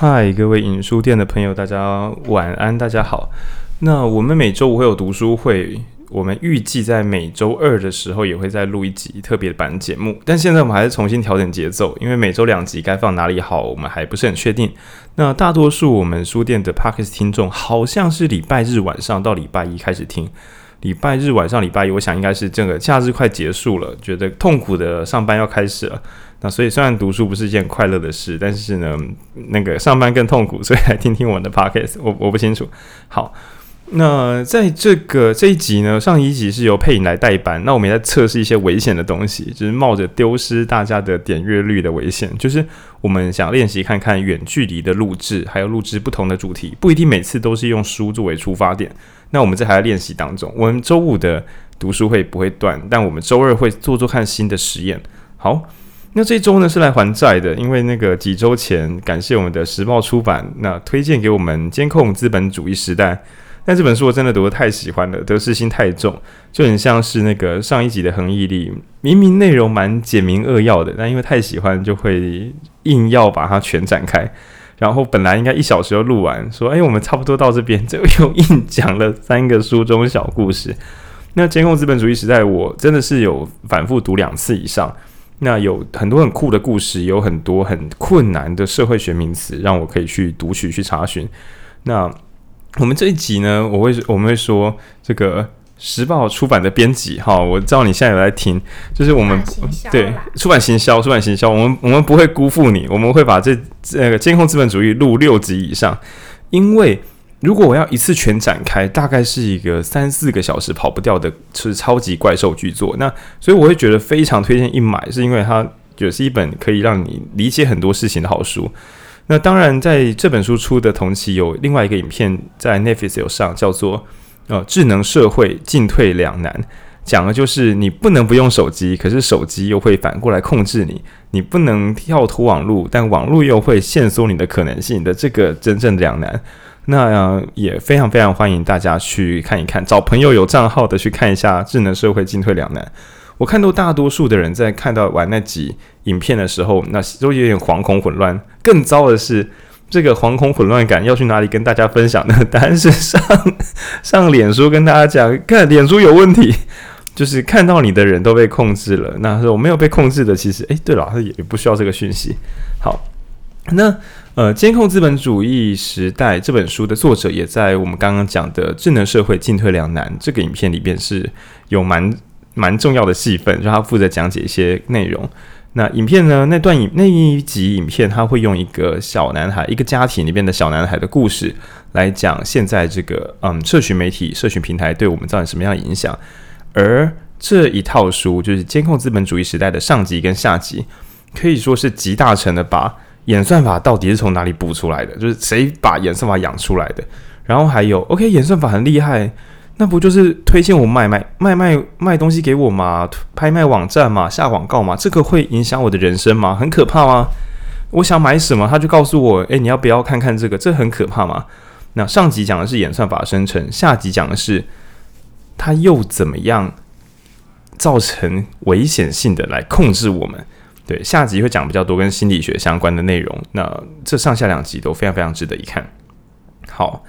嗨，各位影书店的朋友，大家晚安，大家好。那我们每周五会有读书会，我们预计在每周二的时候也会再录一集特别版节目。但现在我们还是重新调整节奏，因为每周两集该放哪里好，我们还不是很确定。那大多数我们书店的 Podcast 听众好像是礼拜日晚上到礼拜一开始听。礼拜日晚上，礼拜一，我想应该是这个假日快结束了，觉得痛苦的上班要开始了。那所以虽然读书不是一件快乐的事，但是呢，那个上班更痛苦，所以来听听我的 podcast。我我不清楚。好，那在这个这一集呢，上一集是由配音来代班，那我们也在测试一些危险的东西，就是冒着丢失大家的点阅率的危险，就是我们想练习看看远距离的录制，还有录制不同的主题，不一定每次都是用书作为出发点。那我们这还在练习当中，我们周五的读书会不会断，但我们周二会做做看新的实验。好。那这周呢是来还债的，因为那个几周前，感谢我们的时报出版，那推荐给我们《监控资本主义时代》，但这本书我真的读得太喜欢了，得失心太重，就很像是那个上一集的恒毅力，明明内容蛮简明扼要的，但因为太喜欢，就会硬要把它全展开，然后本来应该一小时就录完，说哎，我们差不多到这边，就又硬讲了三个书中小故事。那《监控资本主义时代》，我真的是有反复读两次以上。那有很多很酷的故事，有很多很困难的社会学名词，让我可以去读取、去查询。那我们这一集呢，我会我们会说这个时报出版的编辑哈，我知道你现在有在听，就是我们对出版行销、出版行销，我们我们不会辜负你，我们会把这这个监控资本主义录六集以上，因为。如果我要一次全展开，大概是一个三四个小时跑不掉的，是超级怪兽巨作。那所以我会觉得非常推荐一买，是因为它也是一本可以让你理解很多事情的好书。那当然，在这本书出的同期，有另外一个影片在 Netflix 有上，叫做《呃智能社会进退两难》，讲的就是你不能不用手机，可是手机又会反过来控制你；你不能跳脱网络，但网络又会限缩你的可能性的这个真正两难。那、也非常非常欢迎大家去看一看，找朋友有账号的去看一下《智能社会进退两难》。我看到大多数的人在看到完那集影片的时候，那都有点惶恐混乱。更糟的是，这个惶恐混乱感要去哪里跟大家分享呢？答案是上上脸书跟大家讲，看脸书有问题，就是看到你的人都被控制了。那说我没有被控制的，其实诶，对了，也不需要这个讯息。好，那。呃，监控资本主义时代这本书的作者也在我们刚刚讲的智能社会进退两难这个影片里边是有蛮蛮重要的戏份，就他负责讲解一些内容。那影片呢，那段影那一集影片，他会用一个小男孩，一个家庭里边的小男孩的故事来讲现在这个嗯，社群媒体、社群平台对我们造成什么样的影响。而这一套书就是监控资本主义时代的上集跟下集，可以说是集大成的把。演算法到底是从哪里补出来的？就是谁把演算法养出来的？然后还有，OK，演算法很厉害，那不就是推荐我卖卖卖卖卖东西给我吗？拍卖网站嘛，下广告嘛，这个会影响我的人生吗？很可怕吗？我想买什么，他就告诉我，诶，你要不要看看这个？这很可怕吗？那上集讲的是演算法生成，下集讲的是它又怎么样造成危险性的来控制我们？对，下集会讲比较多跟心理学相关的内容。那这上下两集都非常非常值得一看。好，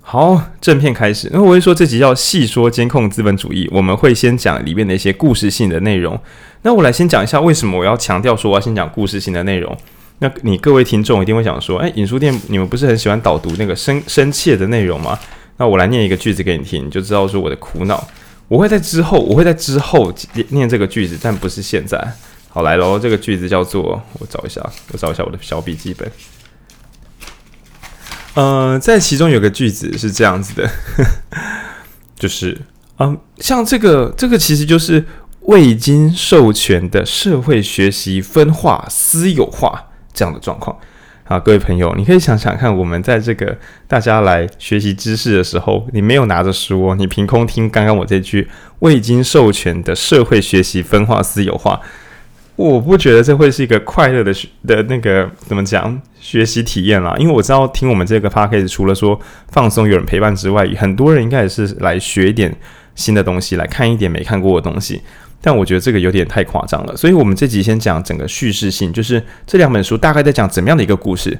好，正片开始。那我会说这集要细说监控资本主义，我们会先讲里面的一些故事性的内容。那我来先讲一下为什么我要强调说我要先讲故事性的内容。那你各位听众一定会想说，哎，影书店你们不是很喜欢导读那个深深切的内容吗？那我来念一个句子给你听，你就知道说我的苦恼。我会在之后，我会在之后念这个句子，但不是现在。好，来喽，这个句子叫做，我找一下，我找一下我的小笔记本。呃，在其中有个句子是这样子的，就是，嗯、像这个，这个其实就是未经授权的社会学习分化、私有化这样的状况。啊，各位朋友，你可以想想看，我们在这个大家来学习知识的时候，你没有拿着书哦，你凭空听刚刚我这句未经授权的社会学习分化、私有化。我不觉得这会是一个快乐的学的那个怎么讲学习体验啦，因为我知道听我们这个 podcast 除了说放松有人陪伴之外，很多人应该也是来学一点新的东西，来看一点没看过的东西。但我觉得这个有点太夸张了，所以我们这集先讲整个叙事性，就是这两本书大概在讲怎么样的一个故事。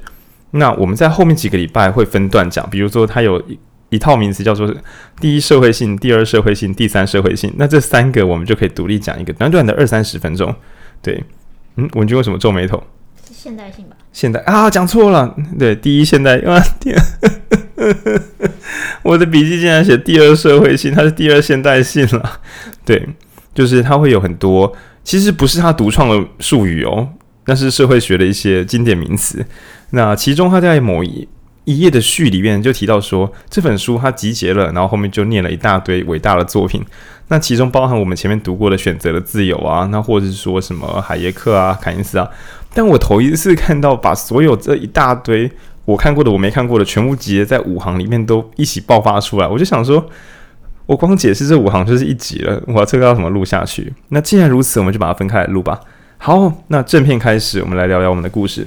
那我们在后面几个礼拜会分段讲，比如说它有一一套名词叫做第一社会性、第二社会性、第三社会性。那这三个我们就可以独立讲一个短短的二三十分钟。对，嗯，文君为什么皱眉头？是现代性吧？现代啊，讲错了。对，第一现代啊，天，我的笔记竟然写第二社会性，它是第二现代性了。对，就是它会有很多，其实不是他独创的术语哦。那是社会学的一些经典名词。那其中他在某一一页的序里面就提到说，这本书它集结了，然后后面就念了一大堆伟大的作品。那其中包含我们前面读过的《选择的自由》啊，那或者是说什么海耶克啊、凯恩斯啊。但我头一次看到把所有这一大堆我看过的、我没看过的全部集结在五行里面都一起爆发出来，我就想说，我光解释这五行就是一集了，我这个要怎么录下去？那既然如此，我们就把它分开来录吧。好，那正片开始，我们来聊聊我们的故事。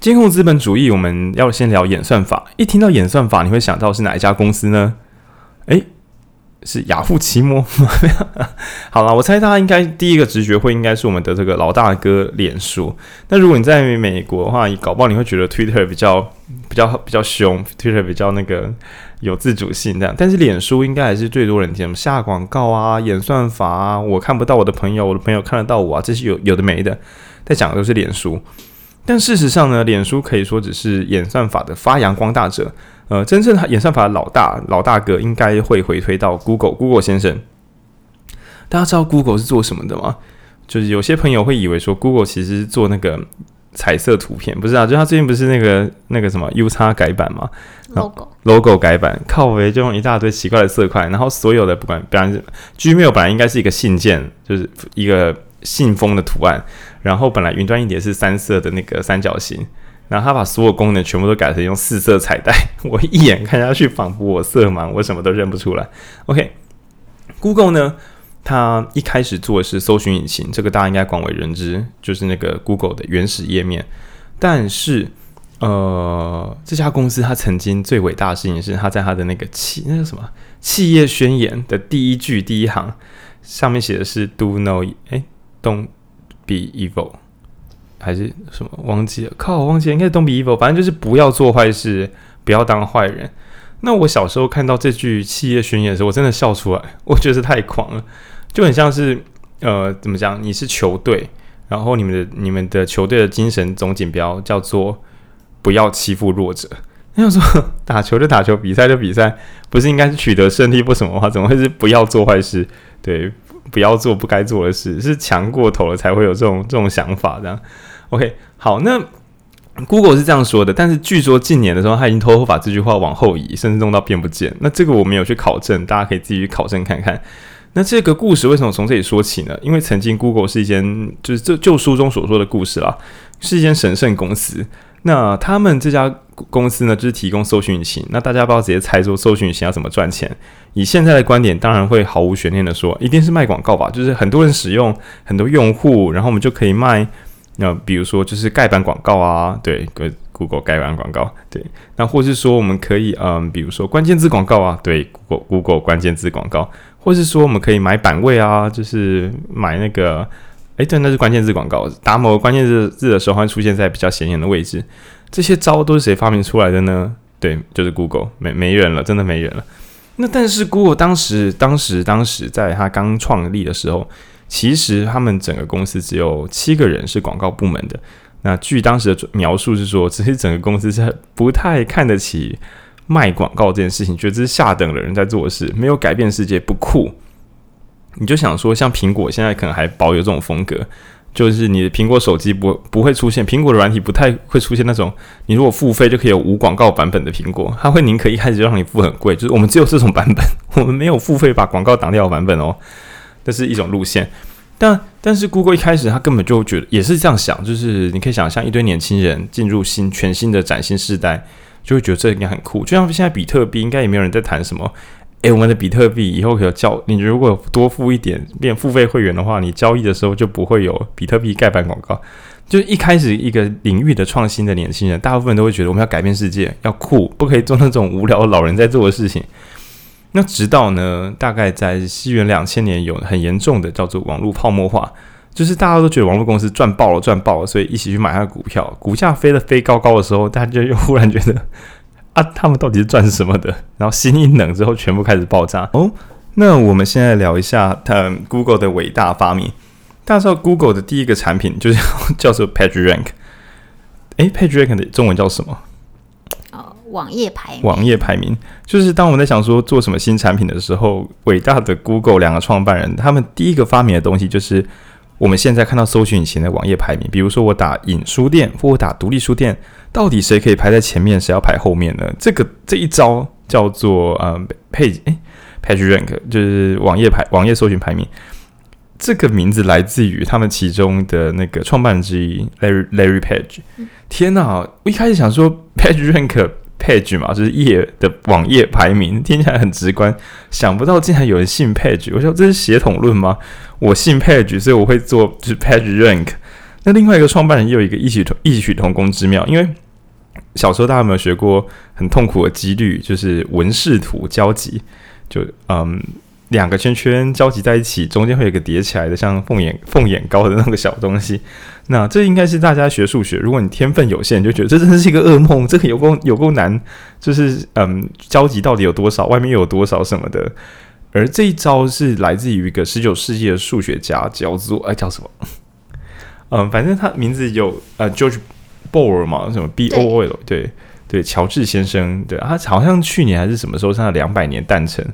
监控资本主义，我们要先聊演算法。一听到演算法，你会想到是哪一家公司呢？诶，是雅虎奇摩。好了，我猜大家应该第一个直觉会应该是我们的这个老大哥脸书。那如果你在美国的话，搞不好你会觉得 Twitter 比较比较比较凶，Twitter 比较那个。有自主性这样，但是脸书应该还是最多人听，下广告啊、演算法啊，我看不到我的朋友，我的朋友看得到我啊，这些有有的没的，在讲的都是脸书。但事实上呢，脸书可以说只是演算法的发扬光大者，呃，真正演算法的老大老大哥应该会回推到 Google Google 先生。大家知道 Google 是做什么的吗？就是有些朋友会以为说 Google 其实是做那个。彩色图片不是啊，就他最近不是那个那个什么 U 叉改版嘛，logo logo 改版，靠围就用一大堆奇怪的色块，然后所有的不管，比方说 Gmail 本来应该是一个信件，就是一个信封的图案，然后本来云端一点是三色的那个三角形，然后他把所有功能全部都改成用四色彩带，我一眼看下去仿佛我色盲，我什么都认不出来。OK，Google 呢？他一开始做的是搜寻引擎，这个大家应该广为人知，就是那个 Google 的原始页面。但是，呃，这家公司它曾经最伟大的事情是，它在它的那个企那个什么企业宣言的第一句第一行上面写的是 “Do no 哎，Don't be evil”，还是什么忘记了？靠，忘记了，应该是 “Don't be evil”，反正就是不要做坏事，不要当坏人。那我小时候看到这句企业宣言的时候，我真的笑出来，我觉得是太狂了。就很像是，呃，怎么讲？你是球队，然后你们的你们的球队的精神总锦标叫做“不要欺负弱者”。那 说打球就打球，比赛就比赛，不是应该是取得胜利不什么话？怎么会是不要做坏事？对，不要做不该做的事，是强过头了才会有这种这种想法这样。OK，好，那 Google 是这样说的，但是据说近年的时候，他已经偷偷把这句话往后移，甚至弄到变不见。那这个我没有去考证，大家可以自己去考证看看。那这个故事为什么从这里说起呢？因为曾经 Google 是一间，就是这就书中所说的故事啦，是一间神圣公司。那他们这家公司呢，就是提供搜寻引擎。那大家不要直接猜说搜寻引擎要怎么赚钱？以现在的观点，当然会毫无悬念的说，一定是卖广告吧。就是很多人使用，很多用户，然后我们就可以卖。那比如说就是盖板广告啊，对，Google 盖板广告，对。那或是说我们可以，嗯，比如说关键字广告啊，对，Google Google 关键字广告。或是说我们可以买版位啊，就是买那个，哎，对，那是关键字广告，打某个关键字字的时候会出现在比较显眼的位置。这些招都是谁发明出来的呢？对，就是 Google，没没人了，真的没人了。那但是 Google 当时、当时、当时在他刚创立的时候，其实他们整个公司只有七个人是广告部门的。那据当时的描述是说，其实整个公司是不太看得起。卖广告这件事情，觉得这是下等的人在做事，没有改变世界不酷。你就想说，像苹果现在可能还保有这种风格，就是你的苹果手机不不会出现苹果的软体，不太会出现那种你如果付费就可以有无广告版本的苹果，它会宁可一开始就让你付很贵，就是我们只有这种版本，我们没有付费把广告挡掉的版本哦。这是一种路线，但但是 Google 一开始他根本就觉得也是这样想，就是你可以想象一堆年轻人进入新全新的崭新世代。就会觉得这应该很酷，就像现在比特币，应该也没有人在谈什么。诶，我们的比特币以后可以交，你如果多付一点变付费会员的话，你交易的时候就不会有比特币盖板广告。就一开始一个领域的创新的年轻人，大部分都会觉得我们要改变世界，要酷，不可以做那种无聊老人在做的事情。那直到呢，大概在西元两千年有很严重的叫做网络泡沫化。就是大家都觉得网络公司赚爆了，赚爆了，所以一起去买它的股票。股价飞得飞高高的时候，大家就又忽然觉得啊，他们到底是赚什么的？然后心一冷之后，全部开始爆炸。哦，那我们现在聊一下它 Google 的伟大发明。大家知道 Google 的第一个产品就是 叫做 PageRank。诶，PageRank 的中文叫什么？哦，网页排名。网页排名就是当我们在想说做什么新产品的时候，伟大的 Google 两个创办人，他们第一个发明的东西就是。我们现在看到搜寻引擎的网页排名，比如说我打影书店或我打独立书店，到底谁可以排在前面，谁要排后面呢？这个这一招叫做呃 Page 哎 PageRank，就是网页排网页搜寻排名。这个名字来自于他们其中的那个创办人之一 Larry Larry Page。天哪，我一开始想说 PageRank。Page 嘛，就是页的网页排名，听起来很直观。想不到竟然有人信 Page，我说这是协同论吗？我信 Page，所以我会做就是 PageRank。那另外一个创办人也有一个异曲同异曲同工之妙，因为小时候大家有没有学过很痛苦的几率，就是文氏图交集，就嗯。两个圈圈交集在一起，中间会有一个叠起来的，像凤眼凤眼糕的那个小东西。那这应该是大家学数学，如果你天分有限，就觉得这真的是一个噩梦，这个有够有够难。就是嗯，交集到底有多少，外面又有多少什么的。而这一招是来自于一个十九世纪的数学家，叫做哎叫什么？嗯，反正他名字有呃 George Boole 嘛，什么 B O O L 对对，对，乔治先生，对，他好像去年还是什么时候，他两百年诞辰。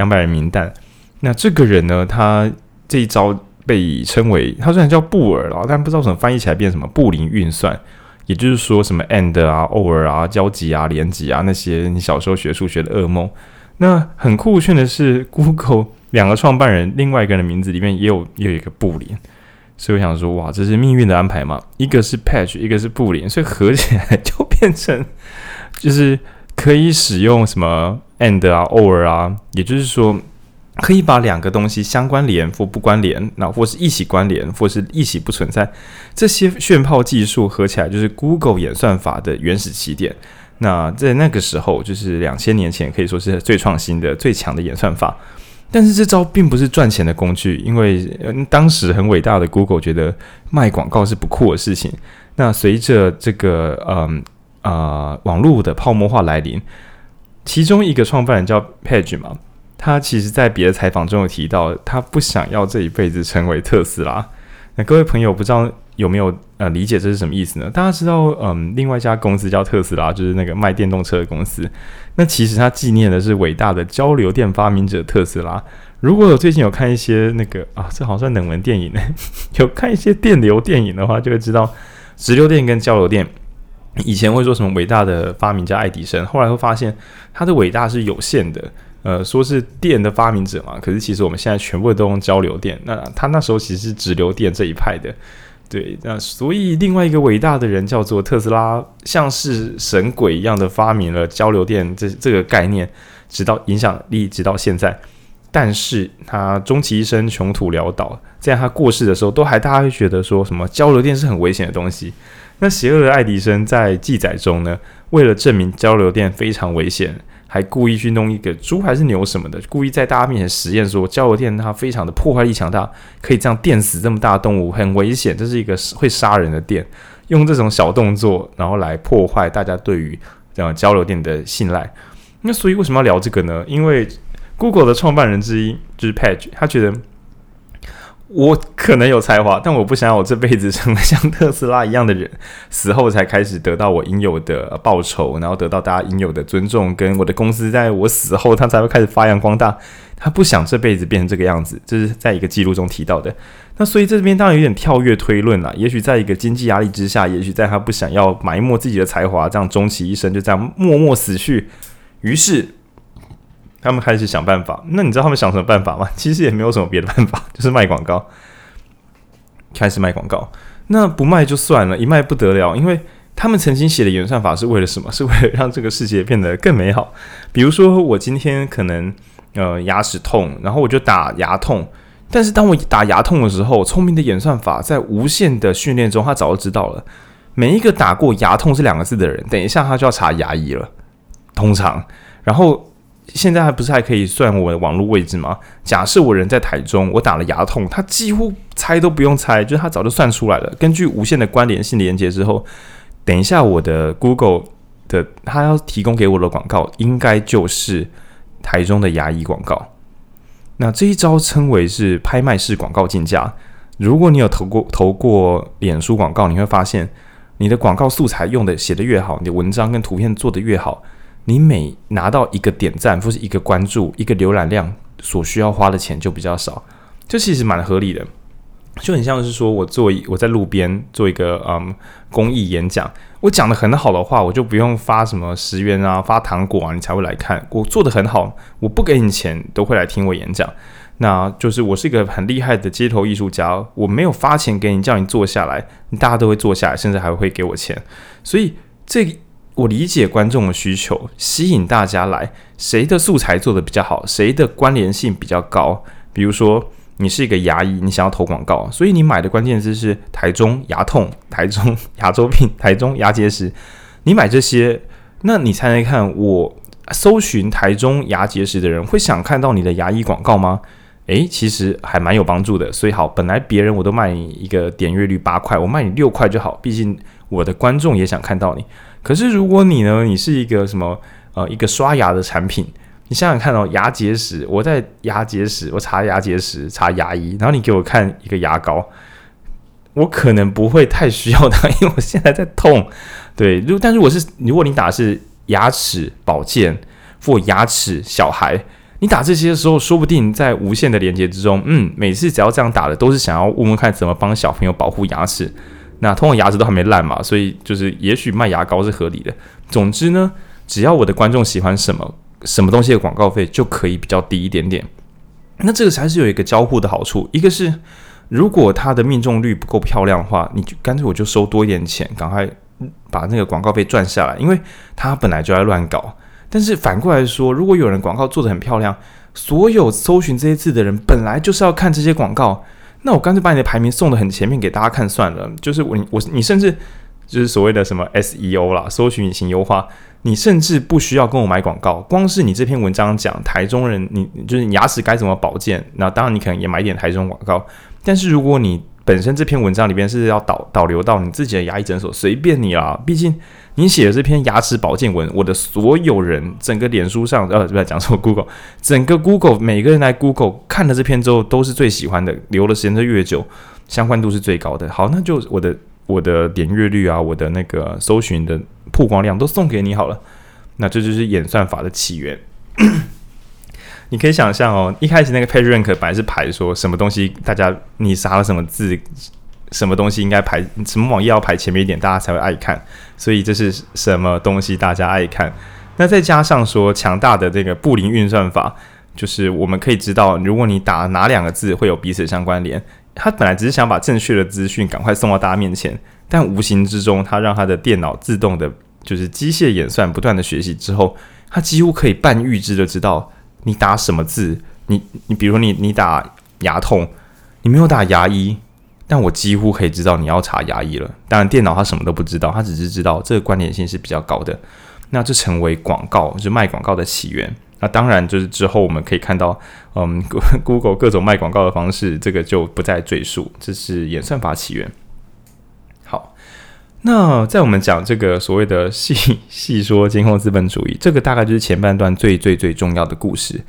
两百人名单，那这个人呢？他这一招被称为，他虽然叫布尔了，但不知道怎么翻译起来变什么布林运算，也就是说什么 and 啊、or 啊、交集啊、连集啊那些你小时候学数学的噩梦。那很酷炫的是，Google 两个创办人另外一个人的名字里面也有也有一个布林，所以我想说，哇，这是命运的安排嘛？一个是 Patch，一个是布林，所以合起来就变成就是可以使用什么？and 啊，or 啊，也就是说，可以把两个东西相关联或不关联，那或是一起关联，或是一起不存在，这些炫炮技术合起来就是 Google 演算法的原始起点。那在那个时候，就是两千年前，可以说是最创新的、最强的演算法。但是这招并不是赚钱的工具，因为当时很伟大的 Google 觉得卖广告是不酷的事情。那随着这个嗯啊、呃、网络的泡沫化来临。其中一个创办人叫 Page 嘛，他其实在别的采访中有提到，他不想要这一辈子成为特斯拉。那各位朋友不知道有没有呃理解这是什么意思呢？大家知道，嗯，另外一家公司叫特斯拉，就是那个卖电动车的公司。那其实他纪念的是伟大的交流电发明者特斯拉。如果我最近有看一些那个啊，这好像冷门电影呢，有看一些电流电影的话，就会知道直流电跟交流电。以前会说什么伟大的发明家爱迪生，后来会发现他的伟大是有限的。呃，说是电的发明者嘛，可是其实我们现在全部都用交流电。那他那时候其实是直流电这一派的，对。那所以另外一个伟大的人叫做特斯拉，像是神鬼一样的发明了交流电这这个概念，直到影响力直到现在。但是他终其一生穷途潦倒，在他过世的时候，都还大家会觉得说什么交流电是很危险的东西。那邪恶的爱迪生在记载中呢，为了证明交流电非常危险，还故意去弄一个猪还是牛什么的，故意在大家面前实验说交流电它非常的破坏力强大，可以这样电死这么大的动物，很危险，这是一个会杀人的电。用这种小动作，然后来破坏大家对于这样交流电的信赖。那所以为什么要聊这个呢？因为 Google 的创办人之一就是 Page，他觉得。我可能有才华，但我不想要我这辈子成为像特斯拉一样的人，死后才开始得到我应有的报酬，然后得到大家应有的尊重，跟我的公司在我死后，他才会开始发扬光大。他不想这辈子变成这个样子，这是在一个记录中提到的。那所以这边当然有点跳跃推论了，也许在一个经济压力之下，也许在他不想要埋没自己的才华，这样终其一生就这样默默死去，于是。他们开始想办法，那你知道他们想什么办法吗？其实也没有什么别的办法，就是卖广告。开始卖广告，那不卖就算了，一卖不得了，因为他们曾经写的演算法是为了什么？是为了让这个世界变得更美好。比如说，我今天可能呃牙齿痛，然后我就打牙痛，但是当我打牙痛的时候，聪明的演算法在无限的训练中，他早就知道了，每一个打过牙痛这两个字的人，等一下他就要查牙医了，通常，然后。现在还不是还可以算我的网络位置吗？假设我人在台中，我打了牙痛，他几乎猜都不用猜，就是他早就算出来了。根据无线的关联性连接之后，等一下我的 Google 的他要提供给我的广告，应该就是台中的牙医广告。那这一招称为是拍卖式广告竞价。如果你有投过投过脸书广告，你会发现你的广告素材用的写的越好，你的文章跟图片做的越好。你每拿到一个点赞或是一个关注、一个浏览量，所需要花的钱就比较少，这其实蛮合理的，就很像是说我做我在路边做一个嗯公益演讲，我讲得很好的话，我就不用发什么十元啊、发糖果啊，你才会来看。我做得很好，我不给你钱都会来听我演讲，那就是我是一个很厉害的街头艺术家，我没有发钱给你，叫你坐下来，大家都会坐下来，甚至还会给我钱，所以这。我理解观众的需求，吸引大家来，谁的素材做得比较好，谁的关联性比较高。比如说，你是一个牙医，你想要投广告，所以你买的关键字是台中牙痛、台中 牙周病、台中牙结石。你买这些，那你猜猜看，我搜寻台中牙结石的人会想看到你的牙医广告吗？诶，其实还蛮有帮助的。所以好，本来别人我都卖你一个点阅率八块，我卖你六块就好，毕竟我的观众也想看到你。可是如果你呢，你是一个什么呃一个刷牙的产品，你想想看哦，牙结石，我在牙结石，我查牙结石，查牙医，然后你给我看一个牙膏，我可能不会太需要它，因为我现在在痛。对，如但如果是如果你打是牙齿保健或牙齿小孩，你打这些的时候，说不定在无限的连接之中，嗯，每次只要这样打的，都是想要问问看怎么帮小朋友保护牙齿。那通常牙齿都还没烂嘛，所以就是也许卖牙膏是合理的。总之呢，只要我的观众喜欢什么什么东西的广告费就可以比较低一点点。那这个才是有一个交互的好处，一个是如果它的命中率不够漂亮的话，你就干脆我就收多一点钱，赶快把那个广告费赚下来，因为它本来就在乱搞。但是反过来说，如果有人广告做得很漂亮，所有搜寻这些字的人本来就是要看这些广告。那我干脆把你的排名送得很前面给大家看算了，就是我我你甚至就是所谓的什么 SEO 啦，搜寻引擎优化，你甚至不需要跟我买广告，光是你这篇文章讲台中人，你就是牙齿该怎么保健，那当然你可能也买点台中广告，但是如果你本身这篇文章里边是要导导流到你自己的牙医诊所，随便你啦，毕竟。你写的这篇牙齿保健文，我的所有人，整个脸书上，呃，不要讲错，Google，整个 Google，每个人来 Google 看了这篇之后，都是最喜欢的，留的时间就越久，相关度是最高的。好，那就我的我的点阅率啊，我的那个搜寻的曝光量都送给你好了。那这就是演算法的起源。你可以想象哦，一开始那个 PageRank 本来是排说什么东西，大家你杀了什么字。什么东西应该排？什么网页要排前面一点，大家才会爱看？所以这是什么东西大家爱看？那再加上说强大的这个布林运算法，就是我们可以知道，如果你打哪两个字会有彼此相关联。他本来只是想把正确的资讯赶快送到大家面前，但无形之中，他让他的电脑自动的，就是机械演算不断的学习之后，他几乎可以半预知的知道你打什么字。你你比如你你打牙痛，你没有打牙医。但我几乎可以知道你要查牙医了。当然，电脑它什么都不知道，它只是知道这个关联性是比较高的。那这成为广告，就是卖广告的起源。那当然，就是之后我们可以看到，嗯，Google 各种卖广告的方式，这个就不再赘述。这是演算法起源。好，那在我们讲这个所谓的细细说监控资本主义，这个大概就是前半段最最最重要的故事。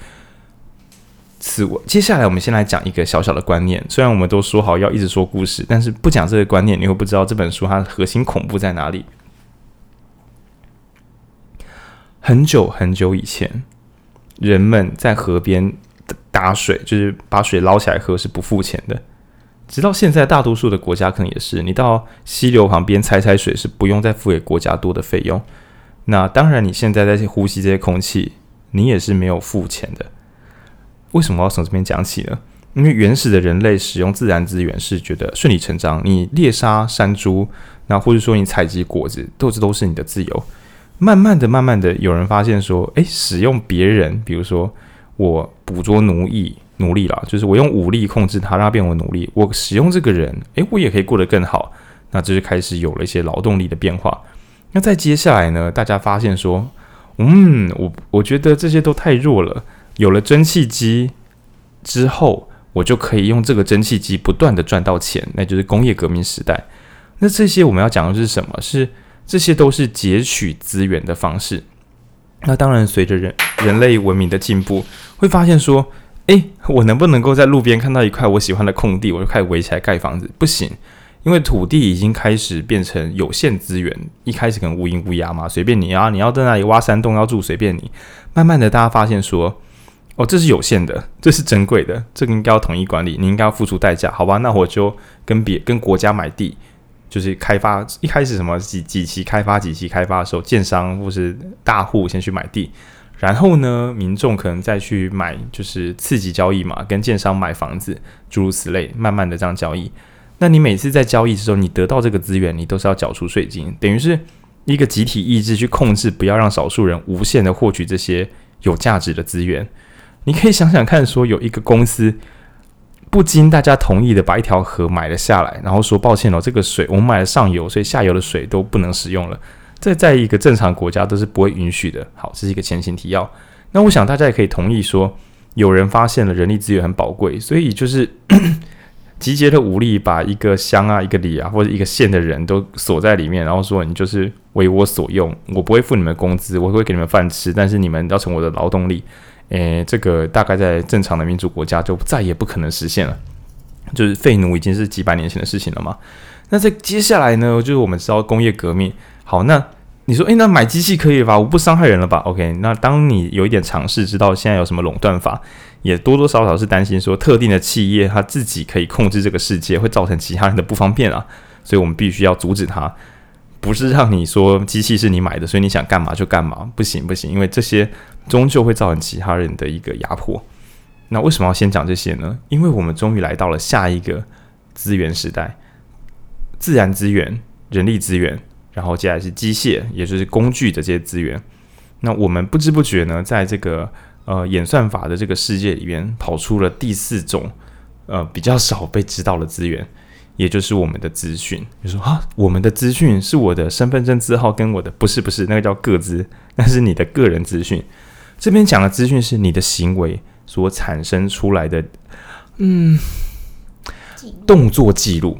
此外，接下来我们先来讲一个小小的观念。虽然我们都说好要一直说故事，但是不讲这个观念，你会不知道这本书它的核心恐怖在哪里。很久很久以前，人们在河边打水，就是把水捞起来喝，是不付钱的。直到现在，大多数的国家可能也是，你到溪流旁边采采水是不用再付给国家多的费用。那当然，你现在在呼吸这些空气，你也是没有付钱的。为什么要从这边讲起呢？因为原始的人类使用自然资源是觉得顺理成章。你猎杀山猪，那或者说你采集果子，都这都是你的自由。慢慢的、慢慢的，有人发现说，诶，使用别人，比如说我捕捉奴役奴隶啦，就是我用武力控制他，让他变为奴隶。我使用这个人，诶，我也可以过得更好。那这就开始有了一些劳动力的变化。那再接下来呢，大家发现说。嗯，我我觉得这些都太弱了。有了蒸汽机之后，我就可以用这个蒸汽机不断的赚到钱，那就是工业革命时代。那这些我们要讲的是什么？是这些都是截取资源的方式。那当然，随着人人类文明的进步，会发现说，诶，我能不能够在路边看到一块我喜欢的空地，我就开始围起来盖房子？不行，因为土地已经开始变成有限资源。一开始可能乌鸦乌鸦嘛，随便你啊，你要在那里挖山洞要住随便你。慢慢的，大家发现说，哦，这是有限的，这是珍贵的，这个应该要统一管理，你应该要付出代价，好吧？那我就跟别跟国家买地。就是开发一开始什么几几期开发几期开发的时候，建商或是大户先去买地，然后呢，民众可能再去买，就是次级交易嘛，跟建商买房子，诸如此类，慢慢的这样交易。那你每次在交易的时候，你得到这个资源，你都是要缴出税金，等于是一个集体意志去控制，不要让少数人无限的获取这些有价值的资源。你可以想想看，说有一个公司。不经大家同意的把一条河买了下来，然后说抱歉哦，这个水我们买了上游，所以下游的水都不能使用了。这在一个正常国家都是不会允许的。好，这是一个前情提要。那我想大家也可以同意说，有人发现了人力资源很宝贵，所以就是 集结了武力，把一个乡啊、一个里啊或者一个县的人都锁在里面，然后说你就是为我所用，我不会付你们工资，我会给你们饭吃，但是你们要成我的劳动力。诶，这个大概在正常的民主国家就再也不可能实现了，就是废奴已经是几百年前的事情了嘛。那在接下来呢，就是我们知道工业革命。好，那你说，诶，那买机器可以吧？我不伤害人了吧？OK，那当你有一点尝试，知道现在有什么垄断法，也多多少少是担心说特定的企业它自己可以控制这个世界，会造成其他人的不方便啊。所以我们必须要阻止它。不是让你说机器是你买的，所以你想干嘛就干嘛，不行不行，因为这些终究会造成其他人的一个压迫。那为什么要先讲这些呢？因为我们终于来到了下一个资源时代，自然资源、人力资源，然后接下来是机械，也就是工具的这些资源。那我们不知不觉呢，在这个呃演算法的这个世界里边，跑出了第四种呃比较少被知道的资源。也就是我们的资讯，你说啊，我们的资讯是我的身份证字号跟我的，不是不是，那个叫个资，那是你的个人资讯。这边讲的资讯是你的行为所产生出来的，嗯，动作记录。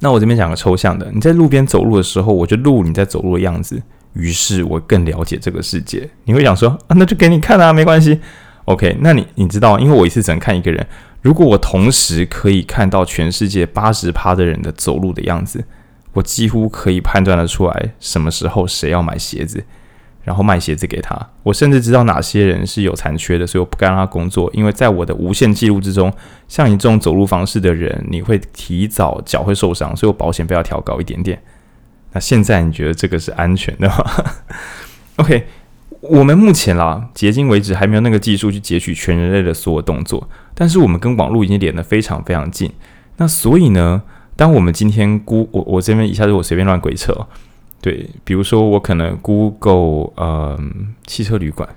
那我这边讲个抽象的，你在路边走路的时候，我就录你在走路的样子，于是我更了解这个世界。你会想说啊，那就给你看啊，没关系。OK，那你你知道，因为我一次只能看一个人。如果我同时可以看到全世界八十趴的人的走路的样子，我几乎可以判断得出来什么时候谁要买鞋子，然后卖鞋子给他。我甚至知道哪些人是有残缺的，所以我不该让他工作。因为在我的无限记录之中，像你这种走路方式的人，你会提早脚会受伤，所以我保险费要调高一点点。那现在你觉得这个是安全的吗？OK。我们目前啦，迄今为止还没有那个技术去截取全人类的所有动作，但是我们跟网络已经连得非常非常近。那所以呢，当我们今天估我我这边一下子我随便乱鬼扯，对，比如说我可能 Google 呃汽车旅馆，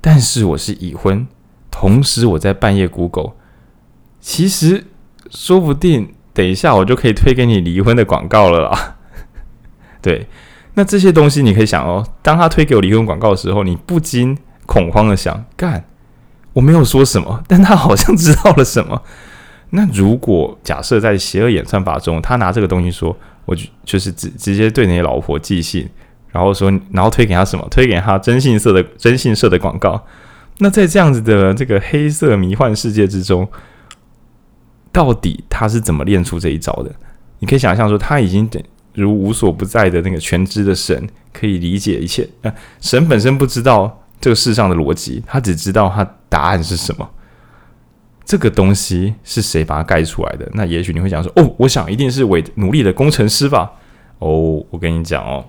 但是我是已婚，同时我在半夜 Google，其实说不定等一下我就可以推给你离婚的广告了啦，对。那这些东西你可以想哦，当他推给我离婚广告的时候，你不禁恐慌的想：干，我没有说什么，但他好像知道了什么。那如果假设在邪恶演算法中，他拿这个东西说，我就就是直直接对你老婆寄信，然后说，然后推给他什么？推给他征信社的征信社的广告。那在这样子的这个黑色迷幻世界之中，到底他是怎么练出这一招的？你可以想象说，他已经等。如无所不在的那个全知的神，可以理解一切。呃，神本身不知道这个世上的逻辑，他只知道他答案是什么。这个东西是谁把它盖出来的？那也许你会讲说：“哦，我想一定是伟努力的工程师吧。”哦，我跟你讲哦，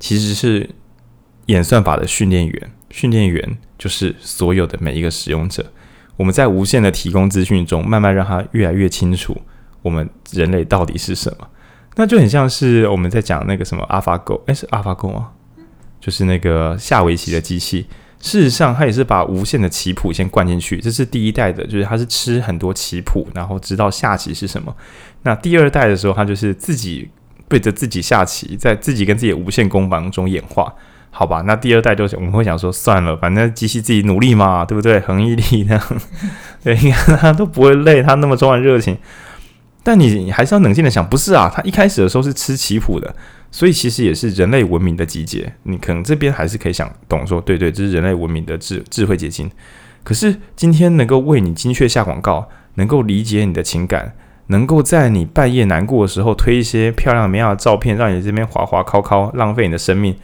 其实是演算法的训练员。训练员就是所有的每一个使用者。我们在无限的提供资讯中，慢慢让他越来越清楚，我们人类到底是什么。那就很像是我们在讲那个什么 AlphaGo，诶，是 AlphaGo 吗？就是那个下围棋的机器。事实上，它也是把无限的棋谱先灌进去，这是第一代的，就是它是吃很多棋谱，然后知道下棋是什么。那第二代的时候，它就是自己对着自己下棋，在自己跟自己的无限攻防中演化。好吧，那第二代就是我们会想说，算了，反正机器自己努力嘛，对不对？恒毅力那样，对，你看它都不会累，它那么充满热情。但你还是要冷静的想，不是啊？它一开始的时候是吃棋谱的，所以其实也是人类文明的集结。你可能这边还是可以想懂说，对对，这是人类文明的智智慧结晶。可是今天能够为你精确下广告，能够理解你的情感，能够在你半夜难过的时候推一些漂亮美好的照片，让你这边滑滑靠靠，浪费你的生命。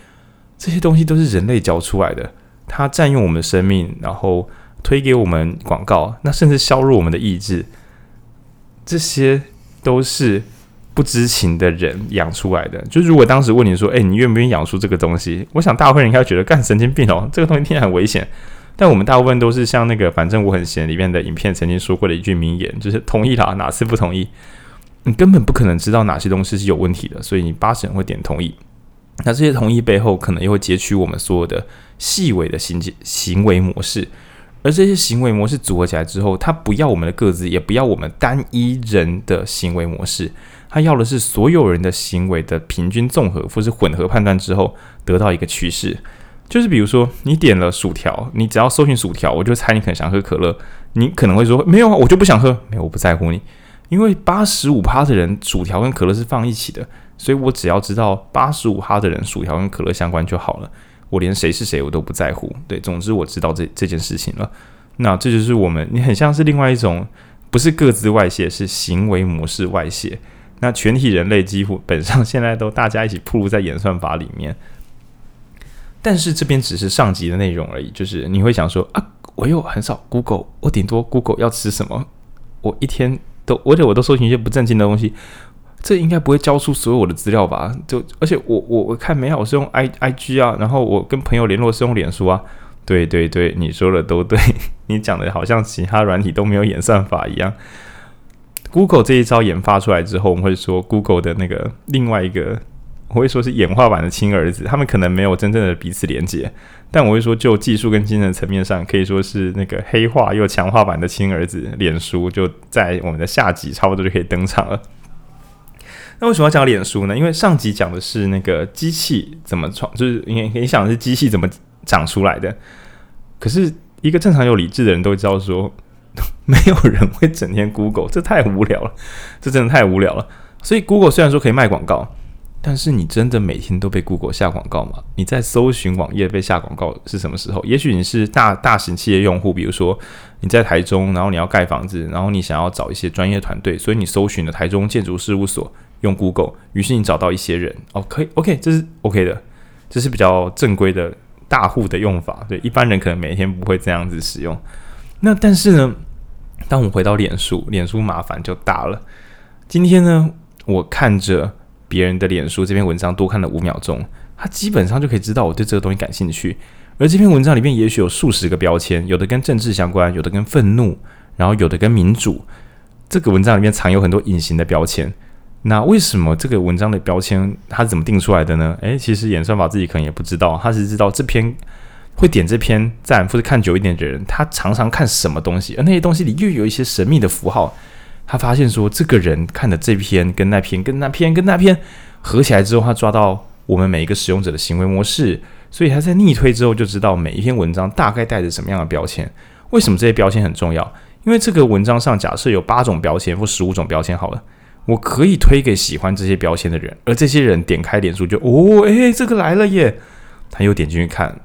这些东西都是人类教出来的，它占用我们的生命，然后推给我们广告，那甚至削弱我们的意志，这些都是不知情的人养出来的。就如果当时问你说：“诶，你愿不愿意养出这个东西？”我想大部分人应该觉得干神经病哦，这个东西听起来很危险。但我们大部分都是像那个“反正我很闲”里面的影片曾经说过的一句名言，就是同意啦，哪次不同意？你根本不可能知道哪些东西是有问题的，所以你八成会点同意。那这些同意背后，可能又会截取我们所有的细微的行行为模式，而这些行为模式组合起来之后，它不要我们的各自，也不要我们单一人的行为模式，它要的是所有人的行为的平均综合或是混合判断之后，得到一个趋势。就是比如说，你点了薯条，你只要搜寻薯条，我就猜你可能想喝可乐，你可能会说没有啊，我就不想喝，没有，我不在乎你，因为八十五趴的人薯条跟可乐是放一起的。所以我只要知道八十五趴的人薯条跟可乐相关就好了，我连谁是谁我都不在乎。对，总之我知道这这件事情了。那这就是我们，你很像是另外一种，不是各自外泄，是行为模式外泄。那全体人类几乎本上现在都大家一起暴露在演算法里面。但是这边只是上集的内容而已，就是你会想说啊，我又很少 Google，我顶多 Google 要吃什么，我一天都，而且我都搜寻一些不正经的东西。这应该不会交出所有的资料吧？就而且我我我看没好，我是用 i i g 啊，然后我跟朋友联络是用脸书啊。对对对，你说的都对，你讲的好像其他软体都没有演算法一样。Google 这一招研发出来之后，我们会说 Google 的那个另外一个，我会说是演化版的亲儿子，他们可能没有真正的彼此连接，但我会说就技术跟精神层面上，可以说是那个黑化又强化版的亲儿子，脸书就在我们的下集差不多就可以登场了。那为什么要讲脸书呢？因为上集讲的是那个机器怎么创，就是你你想的是机器怎么长出来的。可是一个正常有理智的人都知道说，没有人会整天 Google，这太无聊了，这真的太无聊了。所以 Google 虽然说可以卖广告，但是你真的每天都被 Google 下广告吗？你在搜寻网页被下广告是什么时候？也许你是大大型企业用户，比如说你在台中，然后你要盖房子，然后你想要找一些专业团队，所以你搜寻了台中建筑事务所。用 Google，于是你找到一些人哦，可以，OK，这是 OK 的，这是比较正规的大户的用法。对，一般人可能每天不会这样子使用。那但是呢，当我们回到脸书，脸书麻烦就大了。今天呢，我看着别人的脸书这篇文章多看了五秒钟，他基本上就可以知道我对这个东西感兴趣。而这篇文章里面也许有数十个标签，有的跟政治相关，有的跟愤怒，然后有的跟民主。这个文章里面藏有很多隐形的标签。那为什么这个文章的标签它是怎么定出来的呢？诶，其实演算法自己可能也不知道，他是知道这篇会点这篇赞或者看久一点的人，他常常看什么东西，而那些东西里又有一些神秘的符号，他发现说这个人看的这篇跟那篇跟那篇跟那篇合起来之后，他抓到我们每一个使用者的行为模式，所以他在逆推之后就知道每一篇文章大概带着什么样的标签。为什么这些标签很重要？因为这个文章上假设有八种标签或十五种标签好了。我可以推给喜欢这些标签的人，而这些人点开脸书就哦，诶，这个来了耶！他又点进去看。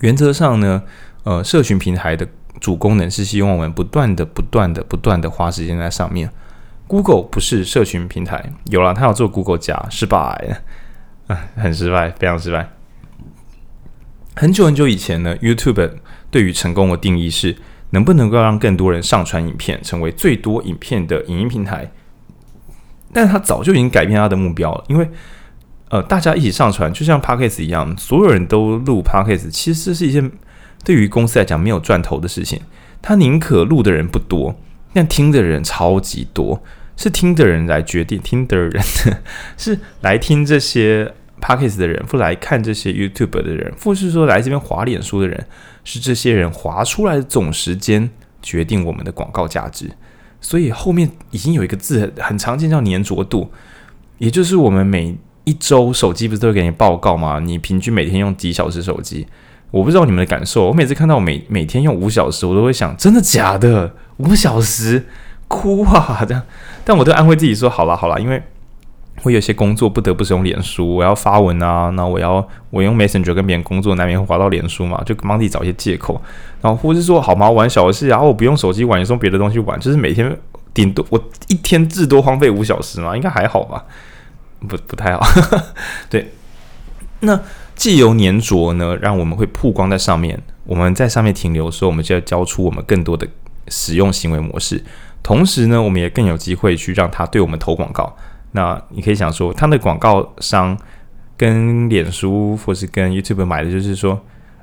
原则上呢，呃，社群平台的主功能是希望我们不断的、不断的、不断的花时间在上面。Google 不是社群平台，有了，他要做 Google 加，失败，啊，很失败，非常失败。很久很久以前呢，YouTube 对于成功的定义是能不能够让更多人上传影片，成为最多影片的影音平台。但他早就已经改变他的目标了，因为，呃，大家一起上传，就像 Podcast 一样，所有人都录 Podcast，其实是一件对于公司来讲没有赚头的事情。他宁可录的人不多，但听的人超级多，是听的人来决定，听的人 是来听这些 Podcast 的人，或来看这些 YouTube 的人，或是说来这边滑脸书的人，是这些人滑出来的总时间决定我们的广告价值。所以后面已经有一个字很常见，叫粘着度，也就是我们每一周手机不是都会给你报告吗？你平均每天用几小时手机？我不知道你们的感受。我每次看到我每每天用五小时，我都会想，真的假的？五小时，哭啊！这样，但我都安慰自己说，好啦好啦，因为会有些工作不得不使用脸书，我要发文啊，那我要我用 Messenger 跟别人工作，难免会滑到脸书嘛，就帮自己找一些借口。然后或是说，好吗？玩小游戏，然后我不用手机玩，也用别的东西玩，就是每天顶多我一天至多荒废五小时嘛，应该还好吧？不不太好，对。那既有粘着呢，让我们会曝光在上面。我们在上面停留的时候，我们就要交出我们更多的使用行为模式。同时呢，我们也更有机会去让他对我们投广告。那你可以想说，他的广告商跟脸书或是跟 YouTube 买的，就是说，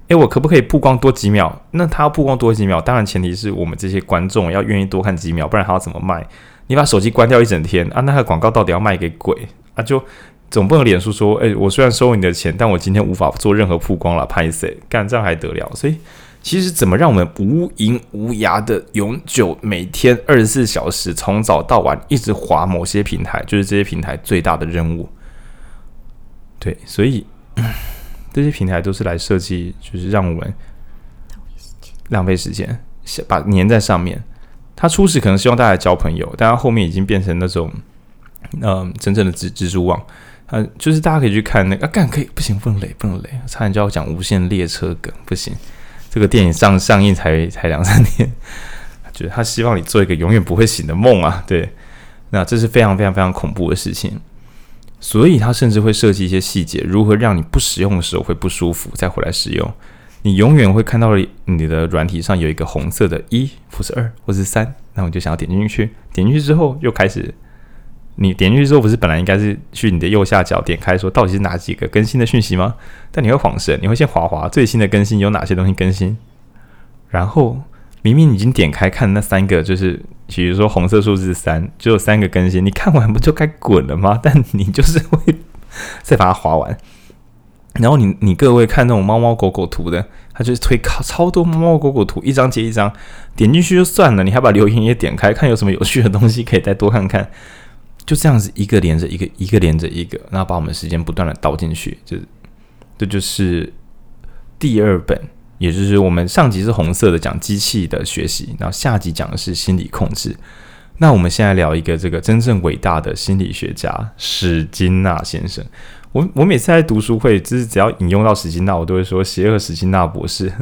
诶，我可不可以曝光多几秒？那他要曝光多几秒，当然前提是我们这些观众要愿意多看几秒，不然他要怎么卖？你把手机关掉一整天啊，那个广告到底要卖给鬼啊？就总不能脸书说，诶，我虽然收你的钱，但我今天无法做任何曝光了，拍谁干这样还得了？所以其实怎么让我们无垠无涯的永久每天二十四小时从早到晚一直滑某些平台，就是这些平台最大的任务。对，所以 这些平台都是来设计，就是让我们浪费时间，把粘在上面。他初始可能希望大家交朋友，但他后面已经变成那种，嗯、真正的蜘蜘蛛网。呃，就是大家可以去看那个，啊，干可以不行，不能雷，不能雷，差点就要讲无限列车梗，不行。这个电影上上映才 才两三天，觉得他希望你做一个永远不会醒的梦啊，对。那这是非常非常非常恐怖的事情，所以他甚至会设计一些细节，如何让你不使用的时候会不舒服，再回来使用。你永远会看到你的软体上有一个红色的一，或是二，或是三，那我就想要点进去。点进去之后，又开始，你点进去之后，不是本来应该是去你的右下角点开，说到底是哪几个更新的讯息吗？但你会晃神，你会先划划最新的更新有哪些东西更新，然后明明已经点开看那三个，就是比如说红色数字三，只有三个更新，你看完不就该滚了吗？但你就是会 再把它划完。然后你你各位看那种猫猫狗狗图的，它就是推靠超多猫猫狗狗图，一张接一张，点进去就算了，你还把留言也点开，看有什么有趣的东西可以再多看看，就这样子一个连着一个，一个连着一个，然后把我们时间不断的倒进去，就这就是第二本，也就是我们上集是红色的讲机器的学习，然后下集讲的是心理控制。那我们现在聊一个这个真正伟大的心理学家史金纳先生。我我每次在读书会，就是只要引用到史金纳，我都会说邪恶史金纳博士。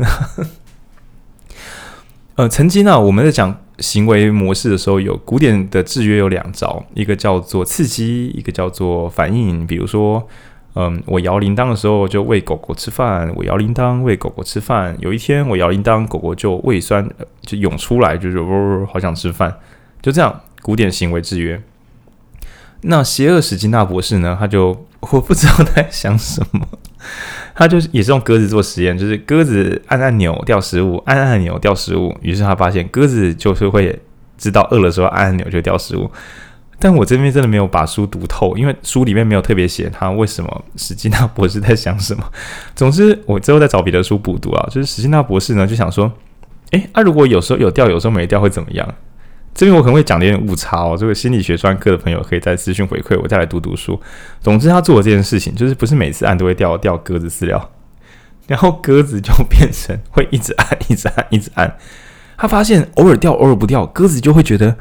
呃，曾经呢，我们在讲行为模式的时候，有古典的制约有两招，一个叫做刺激，一个叫做反应。比如说，嗯，我摇铃铛的时候就喂狗狗吃饭，我摇铃铛喂狗狗吃饭。有一天我摇铃铛，狗狗就胃酸就涌出来，就是呜，好想吃饭。就这样，古典行为制约。那邪恶史金纳博士呢？他就我不知道他在想什么，他就是也是用鸽子做实验，就是鸽子按按钮掉食物，按按钮掉食物。于是他发现鸽子就是会知道饿了时候按按钮就掉食物。但我这边真的没有把书读透，因为书里面没有特别写他为什么史金纳博士在想什么。总之，我之后再找别的书补读啊。就是史金纳博士呢就想说，诶，啊如果有时候有掉，有时候没掉会怎么样？这边我可能会讲的有点误差哦，这个心理学专科的朋友可以在私讯回馈，我再来读读书。总之，他做的这件事情就是不是每次按都会掉掉鸽子饲料，然后鸽子就变成会一直按、一直按、一直按。他发现偶尔掉，偶尔不掉，鸽子就会觉得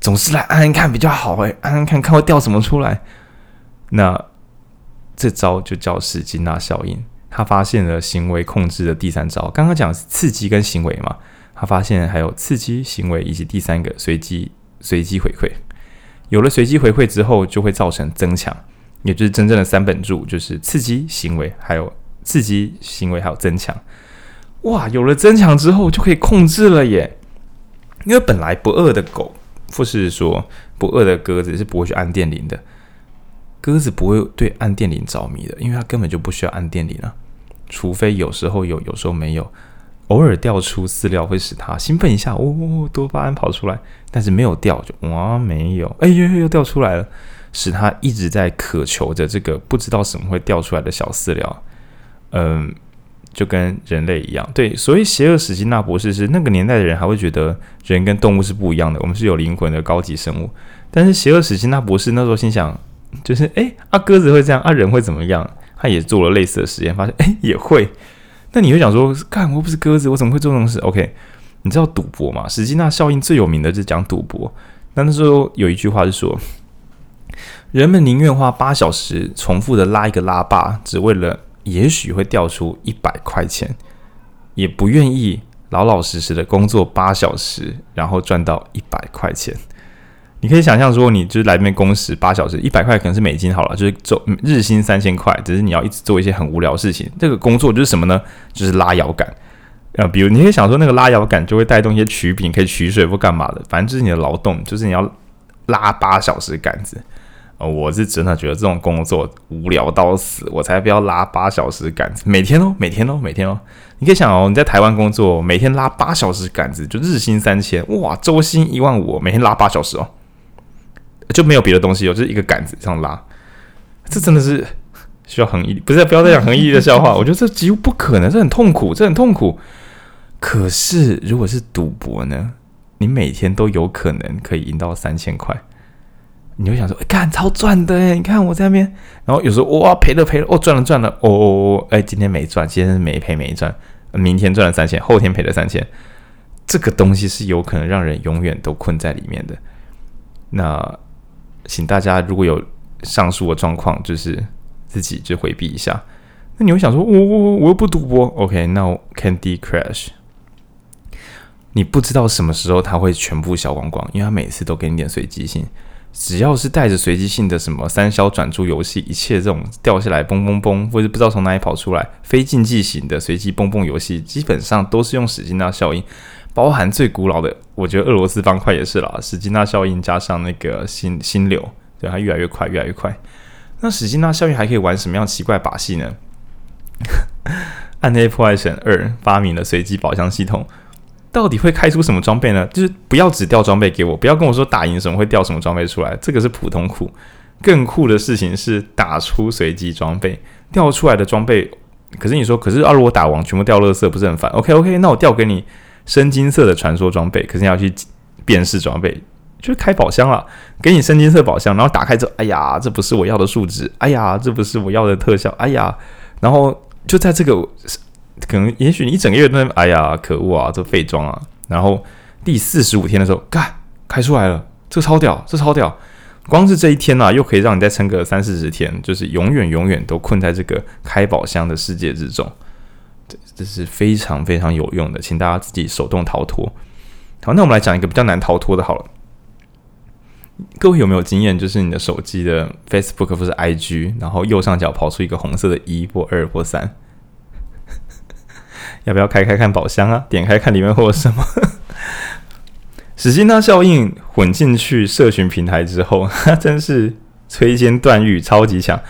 总是来按按看比较好诶，按按看看会掉什么出来。那这招就叫史金纳效应。他发现了行为控制的第三招，刚刚讲刺激跟行为嘛。他发现还有刺激行为以及第三个随机随机回馈，有了随机回馈之后，就会造成增强，也就是真正的三本柱，就是刺激行为，还有刺激行为，还有增强。哇，有了增强之后就可以控制了耶！因为本来不饿的狗，或是说不饿的鸽子是不会去按电铃的，鸽子不会对按电铃着迷的，因为它根本就不需要按电铃啊，除非有时候有，有时候没有。偶尔掉出饲料会使他兴奋一下，哦，多巴胺跑出来，但是没有掉就哇没有，哎呦又掉出来了，使他一直在渴求着这个不知道什么会掉出来的小饲料，嗯，就跟人类一样，对，所以邪恶史金纳博士是那个年代的人还会觉得人跟动物是不一样的，我们是有灵魂的高级生物，但是邪恶史金纳博士那时候心想，就是哎、欸，啊鸽子会这样，啊人会怎么样？他也做了类似的实验，发现哎、也会。那你会想说，干我不是鸽子，我怎么会做这种事？OK，你知道赌博吗？史金纳效应最有名的就是讲赌博。那那时候有一句话是说，人们宁愿花八小时重复的拉一个拉霸，只为了也许会掉出一百块钱，也不愿意老老实实的工作八小时，然后赚到一百块钱。你可以想象说，你就是来这边工时八小时，一百块可能是美金好了，就是做日薪三千块，只是你要一直做一些很无聊的事情。这个工作就是什么呢？就是拉摇杆。啊，比如你可以想说，那个拉摇杆就会带动一些曲柄，可以取水或干嘛的，反正就是你的劳动，就是你要拉八小时杆子。呃，我是真的觉得这种工作无聊到死，我才不要拉八小时杆子，每天哦，每天哦，每天哦。你可以想哦，你在台湾工作，每天拉八小时杆子，就日薪三千，哇，周薪一万五，每天拉八小时哦。就没有别的东西哦，就是一个杆子这样拉，这真的是 需要恒毅力，不是不要再讲恒毅力的笑话。我觉得这几乎不可能，这很痛苦，这很痛苦。可是如果是赌博呢？你每天都有可能可以赢到三千块，你会想说，哎，干超赚的哎！你看我在那边，然后有时候哇赔了赔了，哦赚了赚了，哦哦哦，哎今天没赚，今天没赔没赚，明天赚了三千，后天赔了三千，这个东西是有可能让人永远都困在里面的。那。请大家如果有上述的状况，就是自己就回避一下。那你会想说，我我我又不赌博，OK？那 Candy Crush，你不知道什么时候它会全部消光光，因为它每次都给你点随机性。只要是带着随机性的什么三消转珠游戏，一切这种掉下来嘣嘣嘣，或者不知道从哪里跑出来非竞技型的随机蹦蹦游戏，基本上都是用史金纳效应。包含最古老的，我觉得俄罗斯方块也是啦，史金纳效应加上那个心心流，对，它越来越快，越来越快。那史金纳效应还可以玩什么样奇怪把戏呢？暗黑破坏神二发明了随机宝箱系统，到底会开出什么装备呢？就是不要只掉装备给我，不要跟我说打赢什么会掉什么装备出来，这个是普通酷。更酷的事情是打出随机装备，掉出来的装备，可是你说，可是啊，如果打王全部掉垃圾，不是很烦？OK OK，那我掉给你。深金色的传说装备，可是你要去辨识装备，就是开宝箱了，给你深金色宝箱，然后打开之后，哎呀，这不是我要的数值，哎呀，这不是我要的特效，哎呀，然后就在这个可能，也许你一整个月都，哎呀，可恶啊，这废装啊，然后第四十五天的时候，干开出来了，这超屌，这超屌，光是这一天呐、啊，又可以让你再撑个三四十天，就是永远永远都困在这个开宝箱的世界之中。这是非常非常有用的，请大家自己手动逃脱。好，那我们来讲一个比较难逃脱的。好了，各位有没有经验？就是你的手机的 Facebook 或是 IG，然后右上角跑出一个红色的一或二或三，要不要开开看宝箱啊？点开看里面会有什么？史金纳效应混进去社群平台之后，真是摧坚断玉，超级强。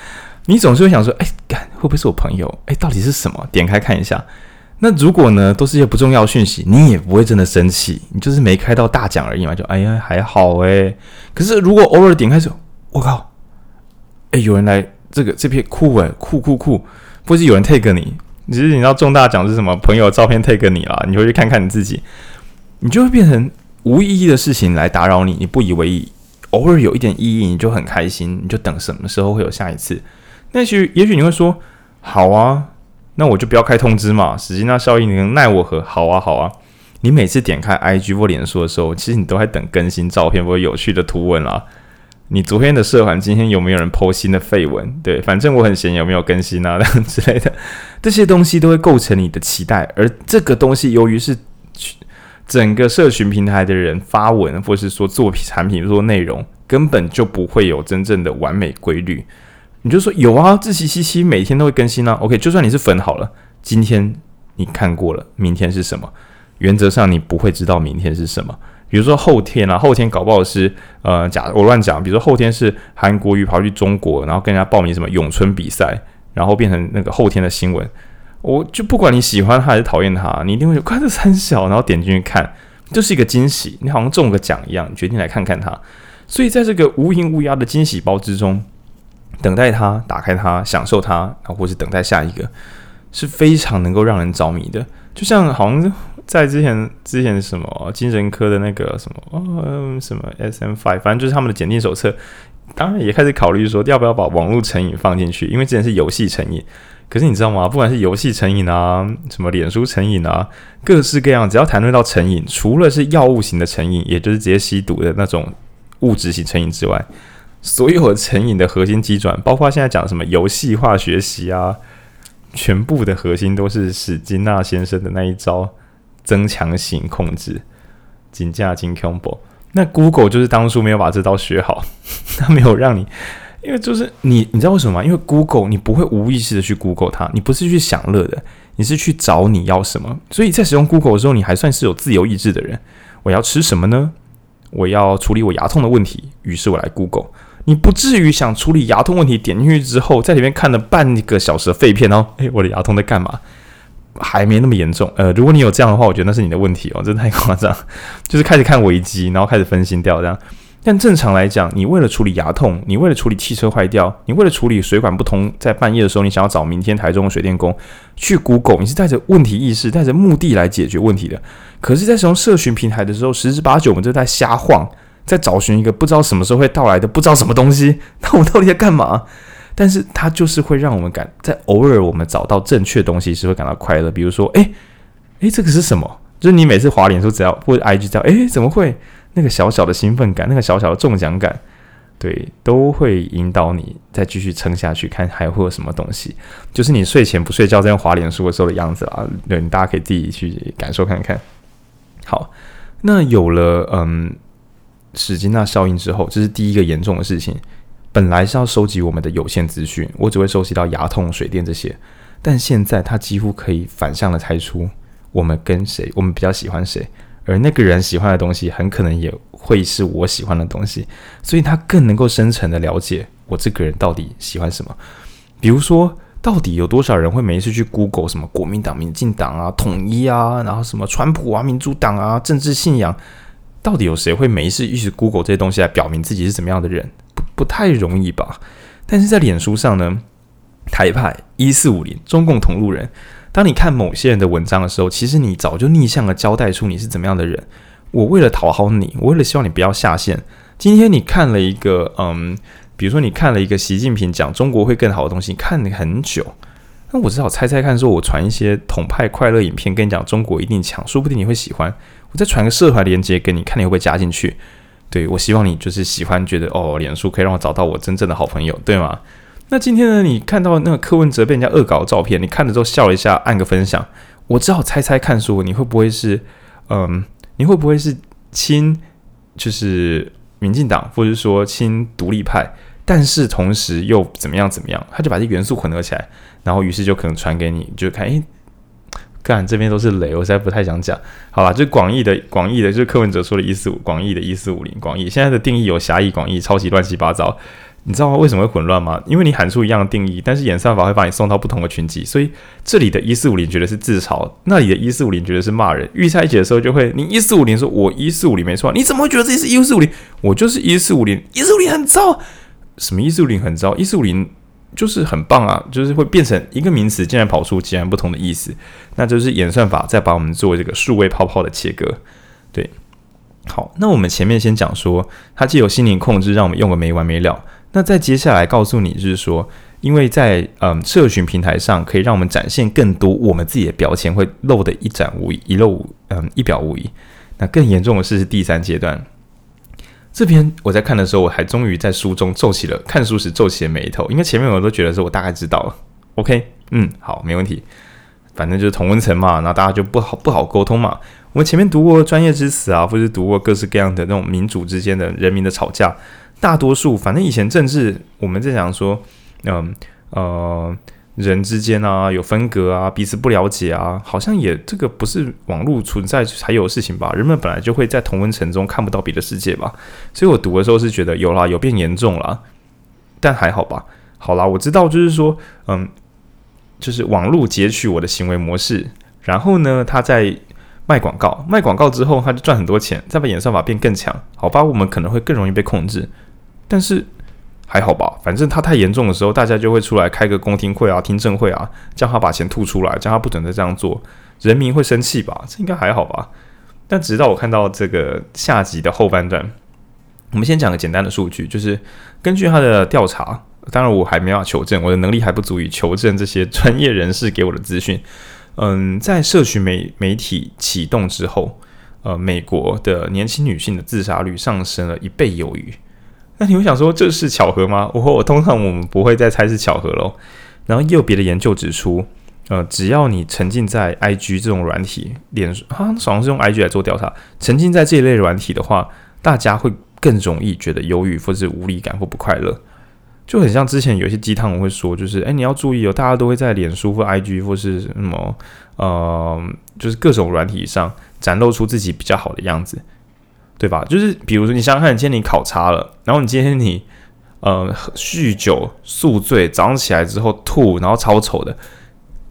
你总是会想说，哎，干会不会是我朋友？哎，到底是什么？点开看一下。那如果呢，都是一些不重要讯息，你也不会真的生气，你就是没开到大奖而已嘛，就哎呀还好诶。可是如果偶尔点开时，我靠，哎，有人来这个这片酷诶，酷酷酷，或是有人 tag 你？其实你知道中大奖是什么？朋友照片 tag 你了，你回去看看你自己，你就会变成无意义的事情来打扰你，你不以为意。偶尔有一点意义，你就很开心，你就等什么时候会有下一次。那许也许你会说，好啊，那我就不要开通知嘛。史金纳效应，你能奈我何？好啊，好啊。你每次点开 IG 或脸书的时候，其实你都在等更新照片或有趣的图文啦。你昨天的社团，今天有没有人 po 新的废文？对，反正我很闲，有没有更新啊？之类的，这些东西都会构成你的期待。而这个东西，由于是整个社群平台的人发文，或是说做产品、做内容，根本就不会有真正的完美规律。你就说有啊，志祺七七每天都会更新啊。OK，就算你是粉好了，今天你看过了，明天是什么？原则上你不会知道明天是什么。比如说后天啊，后天搞不好是呃假，我乱讲。比如说后天是韩国瑜跑去中国，然后跟人家报名什么咏春比赛，然后变成那个后天的新闻。我就不管你喜欢他还是讨厌他，你一定会看着三小，然后点进去看，就是一个惊喜，你好像中个奖一样，你决定来看看他。所以在这个无影无压的惊喜包之中。等待它，打开它，享受它，然后或是等待下一个，是非常能够让人着迷的。就像好像在之前之前什么精神科的那个什么呃什么 SM5，反正就是他们的检定手册，当然也开始考虑说要不要把网络成瘾放进去，因为之前是游戏成瘾。可是你知道吗？不管是游戏成瘾啊，什么脸书成瘾啊，各式各样，只要谈论到成瘾，除了是药物型的成瘾，也就是直接吸毒的那种物质型成瘾之外，所有成瘾的核心机转，包括现在讲什么游戏化学习啊，全部的核心都是史金纳先生的那一招增强型控制，金价金 combo。那 Google 就是当初没有把这招学好，他没有让你。因为就是你，你知道为什么吗？因为 Google 你不会无意识的去 Google 它，你不是去享乐的，你是去找你要什么。所以在使用 Google 的时候，你还算是有自由意志的人。我要吃什么呢？我要处理我牙痛的问题，于是我来 Google。你不至于想处理牙痛问题，点进去之后，在里面看了半个小时的废片哦。诶，我的牙痛在干嘛？还没那么严重。呃，如果你有这样的话，我觉得那是你的问题哦，真的太夸张。就是开始看维基，然后开始分心掉这样。但正常来讲，你为了处理牙痛，你为了处理汽车坏掉，你为了处理水管不通，在半夜的时候，你想要找明天台中的水电工去 Google，你是带着问题意识、带着目的来解决问题的。可是，在使用社群平台的时候，十之八九我们就在瞎晃，在找寻一个不知道什么时候会到来的不知道什么东西。那我们到底在干嘛？但是它就是会让我们感在偶尔我们找到正确东西时会感到快乐。比如说，诶诶，这个是什么？就是你每次滑脸书只要或者 IG 只要，诶，怎么会？那个小小的兴奋感，那个小小的中奖感，对，都会引导你再继续撑下去，看还会有什么东西。就是你睡前不睡觉这样滑脸书的时候的样子啊，对，大家可以自己去感受看看。好，那有了嗯史金纳效应之后，这是第一个严重的事情。本来是要收集我们的有限资讯，我只会收集到牙痛、水电这些，但现在它几乎可以反向的猜出我们跟谁，我们比较喜欢谁。而那个人喜欢的东西，很可能也会是我喜欢的东西，所以他更能够深层的了解我这个人到底喜欢什么。比如说，到底有多少人会没事去 Google 什么国民党、民进党啊、统一啊，然后什么川普啊、民主党啊、政治信仰，到底有谁会没事一直 Google 这些东西来表明自己是怎么样的人？不，不太容易吧？但是在脸书上呢，台派一四五零中共同路人。当你看某些人的文章的时候，其实你早就逆向的交代出你是怎么样的人。我为了讨好你，我为了希望你不要下线。今天你看了一个，嗯，比如说你看了一个习近平讲中国会更好的东西，看了很久。那我只好猜猜看，说我传一些统派快乐影片，跟你讲中国一定强，说不定你会喜欢。我再传个社团链接给你，看你会不会加进去。对，我希望你就是喜欢，觉得哦，脸书可以让我找到我真正的好朋友，对吗？那今天呢？你看到那个柯文哲被人家恶搞的照片，你看了之后笑了一下，按个分享。我只好猜猜看，说你会不会是，嗯，你会不会是亲，就是民进党，或者说亲独立派，但是同时又怎么样怎么样？他就把这元素混合起来，然后于是就可能传给你，就看，诶，看这边都是雷，我实在不太想讲。好了，就广义的，广义的，就是柯文哲说的一四五，广义的一四五零，广义现在的定义有狭义、广义、超级乱七八糟。你知道为什么会混乱吗？因为你喊出一样的定义，但是演算法会把你送到不同的群集，所以这里的一四五零觉得是自嘲，那里的一四五零觉得是骂人。预猜解的时候就会，你一四五零说，我一四五零没错，你怎么会觉得自己是一四五零？我就是一四五零，一四五零很糟。什么一四五零很糟？一四五零就是很棒啊，就是会变成一个名词，竟然跑出截然不同的意思，那就是演算法在把我们做这个数位泡泡的切割。对，好，那我们前面先讲说，它既有心灵控制，让我们用个没完没了。那再接下来告诉你，就是说，因为在嗯社群平台上，可以让我们展现更多我们自己的标签，会露得一展无遗，一露嗯一表无遗。那更严重的是，是第三阶段。这边我在看的时候，我还终于在书中皱起了看书时皱起了眉头，因为前面我都觉得说我大概知道了。OK，嗯，好，没问题。反正就是同温层嘛，那大家就不好不好沟通嘛。我们前面读过专业知识啊，或者读过各式各样的那种民主之间的人民的吵架。大多数，反正以前政治，我们在讲说，嗯呃，人之间啊有分隔啊，彼此不了解啊，好像也这个不是网络存在才有事情吧？人们本来就会在同温层中看不到别的世界吧？所以我读的时候是觉得有啦，有变严重啦，但还好吧？好啦，我知道，就是说，嗯，就是网络截取我的行为模式，然后呢，他在。卖广告，卖广告之后，他就赚很多钱，再把演算法变更强，好吧？我们可能会更容易被控制，但是还好吧？反正他太严重的时候，大家就会出来开个公听会啊、听证会啊，叫他把钱吐出来，叫他不准再这样做，人民会生气吧？这应该还好吧？但直到我看到这个下集的后半段，我们先讲个简单的数据，就是根据他的调查，当然我还没法求证，我的能力还不足以求证这些专业人士给我的资讯。嗯，在社群媒媒体启动之后，呃，美国的年轻女性的自杀率上升了一倍有余。那你会想说这是巧合吗？我我通常我们不会再猜是巧合喽。然后也有别的研究指出，呃，只要你沉浸在 IG 这种软体，脸书好像是用 IG 来做调查，沉浸在这一类软体的话，大家会更容易觉得忧郁，或是无力感或不快乐，就很像之前有一些鸡汤我会说，就是哎，你要注意哦，大家都会在脸书或 IG 或是什么呃，就是各种软体上展露出自己比较好的样子，对吧？就是比如说你想想看，今天你考差了，然后你今天你。呃，酗酒宿醉，早上起来之后吐，然后超丑的，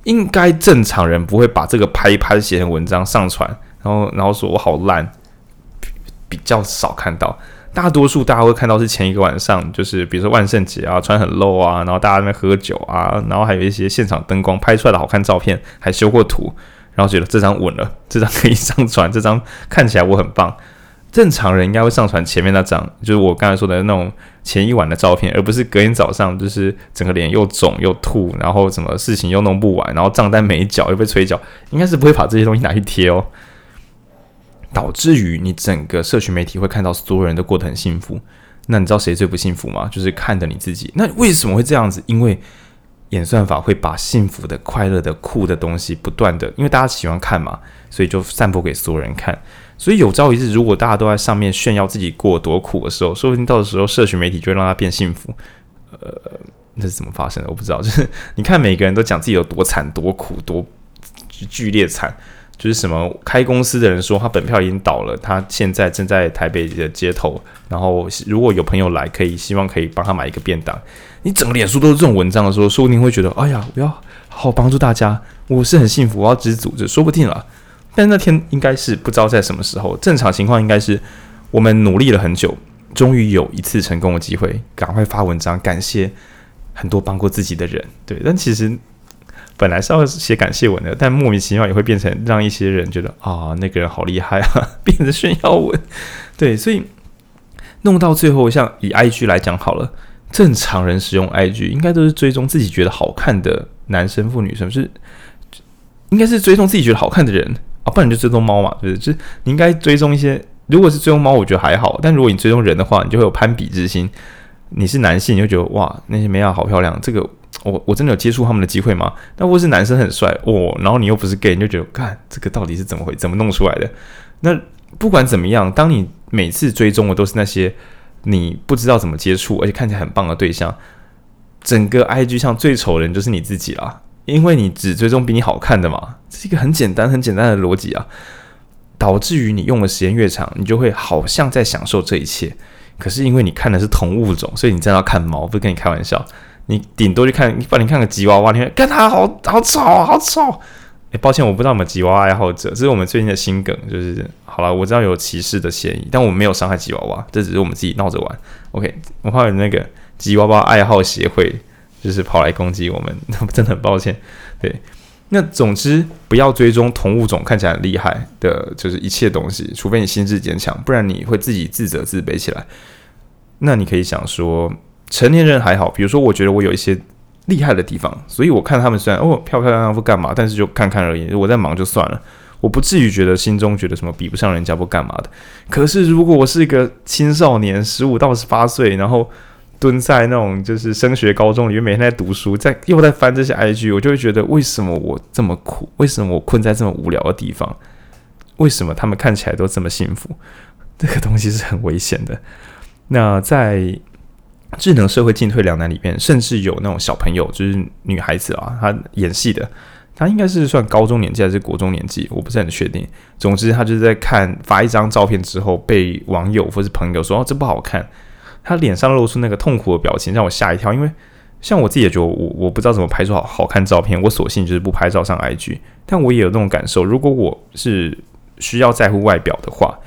应该正常人不会把这个拍一拍写成文章上传，然后然后说我好烂，比较少看到，大多数大家会看到是前一个晚上，就是比如说万圣节啊，穿很露啊，然后大家在那喝酒啊，然后还有一些现场灯光拍出来的好看照片，还修过图，然后觉得这张稳了，这张可以上传，这张看起来我很棒。正常人应该会上传前面那张，就是我刚才说的那种前一晚的照片，而不是隔天早上就是整个脸又肿又吐，然后什么事情又弄不完，然后账单没缴又被催缴，应该是不会把这些东西拿去贴哦。导致于你整个社群媒体会看到所有人都过得很幸福，那你知道谁最不幸福吗？就是看着你自己。那为什么会这样子？因为演算法会把幸福的、快乐的、酷的东西不断的，因为大家喜欢看嘛，所以就散播给所有人看。所以有朝一日，如果大家都在上面炫耀自己过多苦的时候，说不定到时候社群媒体就会让他变幸福。呃，那是怎么发生的？我不知道。就是你看，每个人都讲自己有多惨、多苦、多剧烈惨。就是什么开公司的人说他本票已经倒了，他现在正在台北的街头。然后如果有朋友来，可以希望可以帮他买一个便当。你整个脸书都是这种文章的时候，说不定会觉得，哎呀，我要好好帮助大家，我是很幸福，我要知足，这说不定了。但那天应该是不知道在什么时候，正常情况应该是我们努力了很久，终于有一次成功的机会，赶快发文章感谢很多帮过自己的人。对，但其实本来是要写感谢文的，但莫名其妙也会变成让一些人觉得啊，那个人好厉害啊，变成炫耀文。对，所以弄到最后，像以 IG 来讲好了，正常人使用 IG 应该都是追踪自己觉得好看的男生或女生，是应该是追踪自己觉得好看的人。啊，不然就追踪猫嘛，就是，就是你应该追踪一些。如果是追踪猫，我觉得还好；但如果你追踪人的话，你就会有攀比之心。你是男性，你就觉得哇，那些妹啊好漂亮，这个我我真的有接触他们的机会吗？那如果是男生很帅哦，然后你又不是 gay，你就觉得看这个到底是怎么回，怎么弄出来的？那不管怎么样，当你每次追踪的都是那些你不知道怎么接触，而且看起来很棒的对象，整个 IG 上最丑的人就是你自己了。因为你只追踪比你好看的嘛，这是一个很简单、很简单的逻辑啊，导致于你用的时间越长，你就会好像在享受这一切。可是因为你看的是同物种，所以你真的要看猫，不是跟你开玩笑。你顶多去看，你帮你看个吉娃娃，你会看它好好丑，好丑。诶，抱歉，我不知道有没有吉娃娃爱好者，这是我们最近的新梗，就是好了，我知道有歧视的嫌疑，但我没有伤害吉娃娃，这只是我们自己闹着玩。OK，我怕有那个吉娃娃爱好协会。就是跑来攻击我们，那 真的很抱歉。对，那总之不要追踪同物种看起来很厉害的，就是一切东西，除非你心智坚强，不然你会自己自责自卑起来。那你可以想说，成年人还好，比如说我觉得我有一些厉害的地方，所以我看他们虽然哦漂漂亮亮不干嘛，但是就看看而已。我在忙就算了，我不至于觉得心中觉得什么比不上人家不干嘛的。可是如果我是一个青少年，十五到十八岁，然后。蹲在那种就是升学高中里面，每天在读书，在又在翻这些 IG，我就会觉得为什么我这么苦？为什么我困在这么无聊的地方？为什么他们看起来都这么幸福？这个东西是很危险的。那在智能社会进退两难里面，甚至有那种小朋友，就是女孩子啊，她演戏的，她应该是算高中年纪还是国中年纪，我不是很确定。总之，她就是在看发一张照片之后，被网友或是朋友说：“哦，这不好看。”他脸上露出那个痛苦的表情，让我吓一跳。因为像我自己也觉得我，我不知道怎么拍出好好看照片，我索性就是不拍照上 IG。但我也有那种感受，如果我是需要在乎外表的话，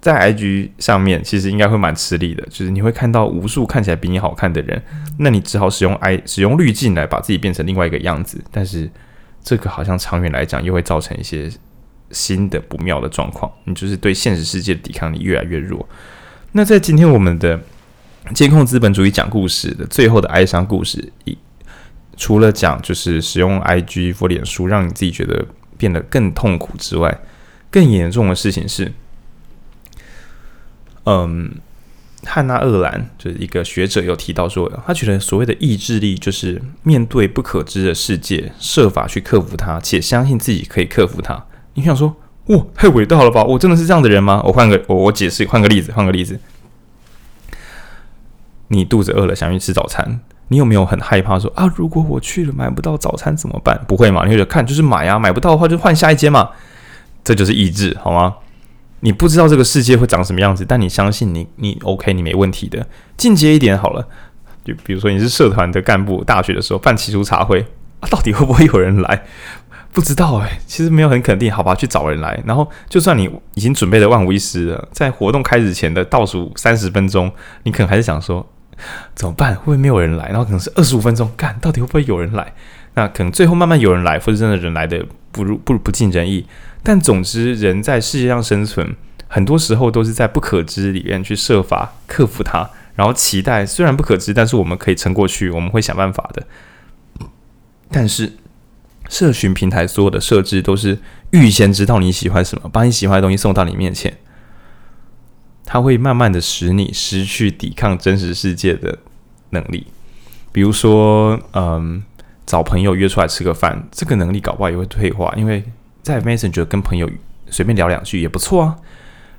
在 IG 上面其实应该会蛮吃力的。就是你会看到无数看起来比你好看的人，那你只好使用 I 使用滤镜来把自己变成另外一个样子。但是这个好像长远来讲又会造成一些新的不妙的状况，你就是对现实世界的抵抗力越来越弱。那在今天我们的监控资本主义讲故事的最后的哀伤故事，一除了讲就是使用 IG 或脸书让你自己觉得变得更痛苦之外，更严重的事情是，嗯，汉娜·厄兰就是一个学者有提到说，他觉得所谓的意志力就是面对不可知的世界，设法去克服它，且相信自己可以克服它。你想说？哇，太伟大了吧！我真的是这样的人吗？我换个我我解释，换个例子，换个例子。你肚子饿了，想去吃早餐，你有没有很害怕说啊？如果我去了买不到早餐怎么办？不会嘛？你会看就是买啊，买不到的话就换下一间嘛。这就是意志，好吗？你不知道这个世界会长什么样子，但你相信你你 OK，你没问题的。进阶一点好了，就比如说你是社团的干部，大学的时候办期初茶会，到底会不会有人来？不知道哎、其实没有很肯定，好吧，去找人来。然后，就算你已经准备的万无一失了，在活动开始前的倒数三十分钟，你可能还是想说 怎么办？会不会没有人来？然后可能是二十五分钟，干，到底会不会有人来？那可能最后慢慢有人来，或者真的人来的不如不如不尽人意。但总之，人在世界上生存，很多时候都是在不可知里面去设法克服它，然后期待虽然不可知，但是我们可以撑过去，我们会想办法的。但是。社群平台所有的设置都是预先知道你喜欢什么，把你喜欢的东西送到你面前，它会慢慢的使你失去抵抗真实世界的能力。比如说，嗯，找朋友约出来吃个饭，这个能力搞不好也会退化，因为在 Messenger 跟朋友随便聊两句也不错啊。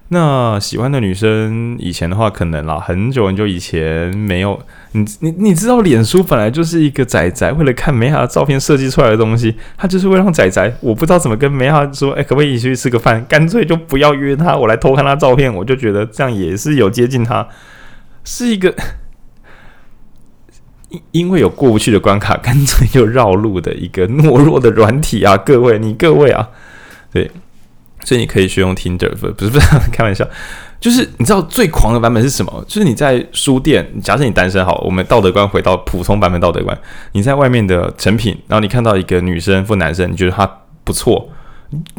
那喜欢的女生，以前的话可能啦，很久很久以前没有你你你知道，脸书本来就是一个仔仔为了看美好的照片设计出来的东西，他就是为了让仔仔，我不知道怎么跟美好说，哎，可不可以一起去吃个饭？干脆就不要约他，我来偷看他照片，我就觉得这样也是有接近他，是一个因因为有过不去的关卡，干脆就绕路的一个懦弱的软体啊！各位，你各位啊，对。所以你可以学用 Tinder，不是不是 开玩笑，就是你知道最狂的版本是什么？就是你在书店，假设你单身好，我们道德观回到普通版本道德观，你在外面的成品，然后你看到一个女生或男生，你觉得他不错，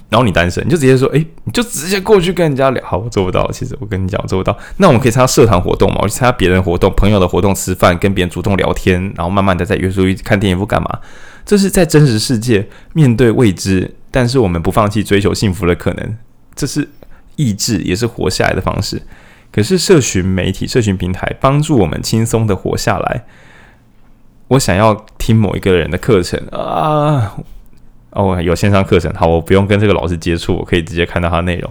然后你单身，你就直接说，诶，你就直接过去跟人家聊。好，我做不到，其实我跟你讲，我做不到。那我们可以参加社团活动嘛？我去参加别人活动、朋友的活动、吃饭，跟别人主动聊天，然后慢慢的再约出去看电影或干嘛？这是在真实世界面对未知。但是我们不放弃追求幸福的可能，这是意志，也是活下来的方式。可是社群媒体、社群平台帮助我们轻松的活下来。我想要听某一个人的课程啊，哦，有线上课程，好，我不用跟这个老师接触，我可以直接看到他的内容。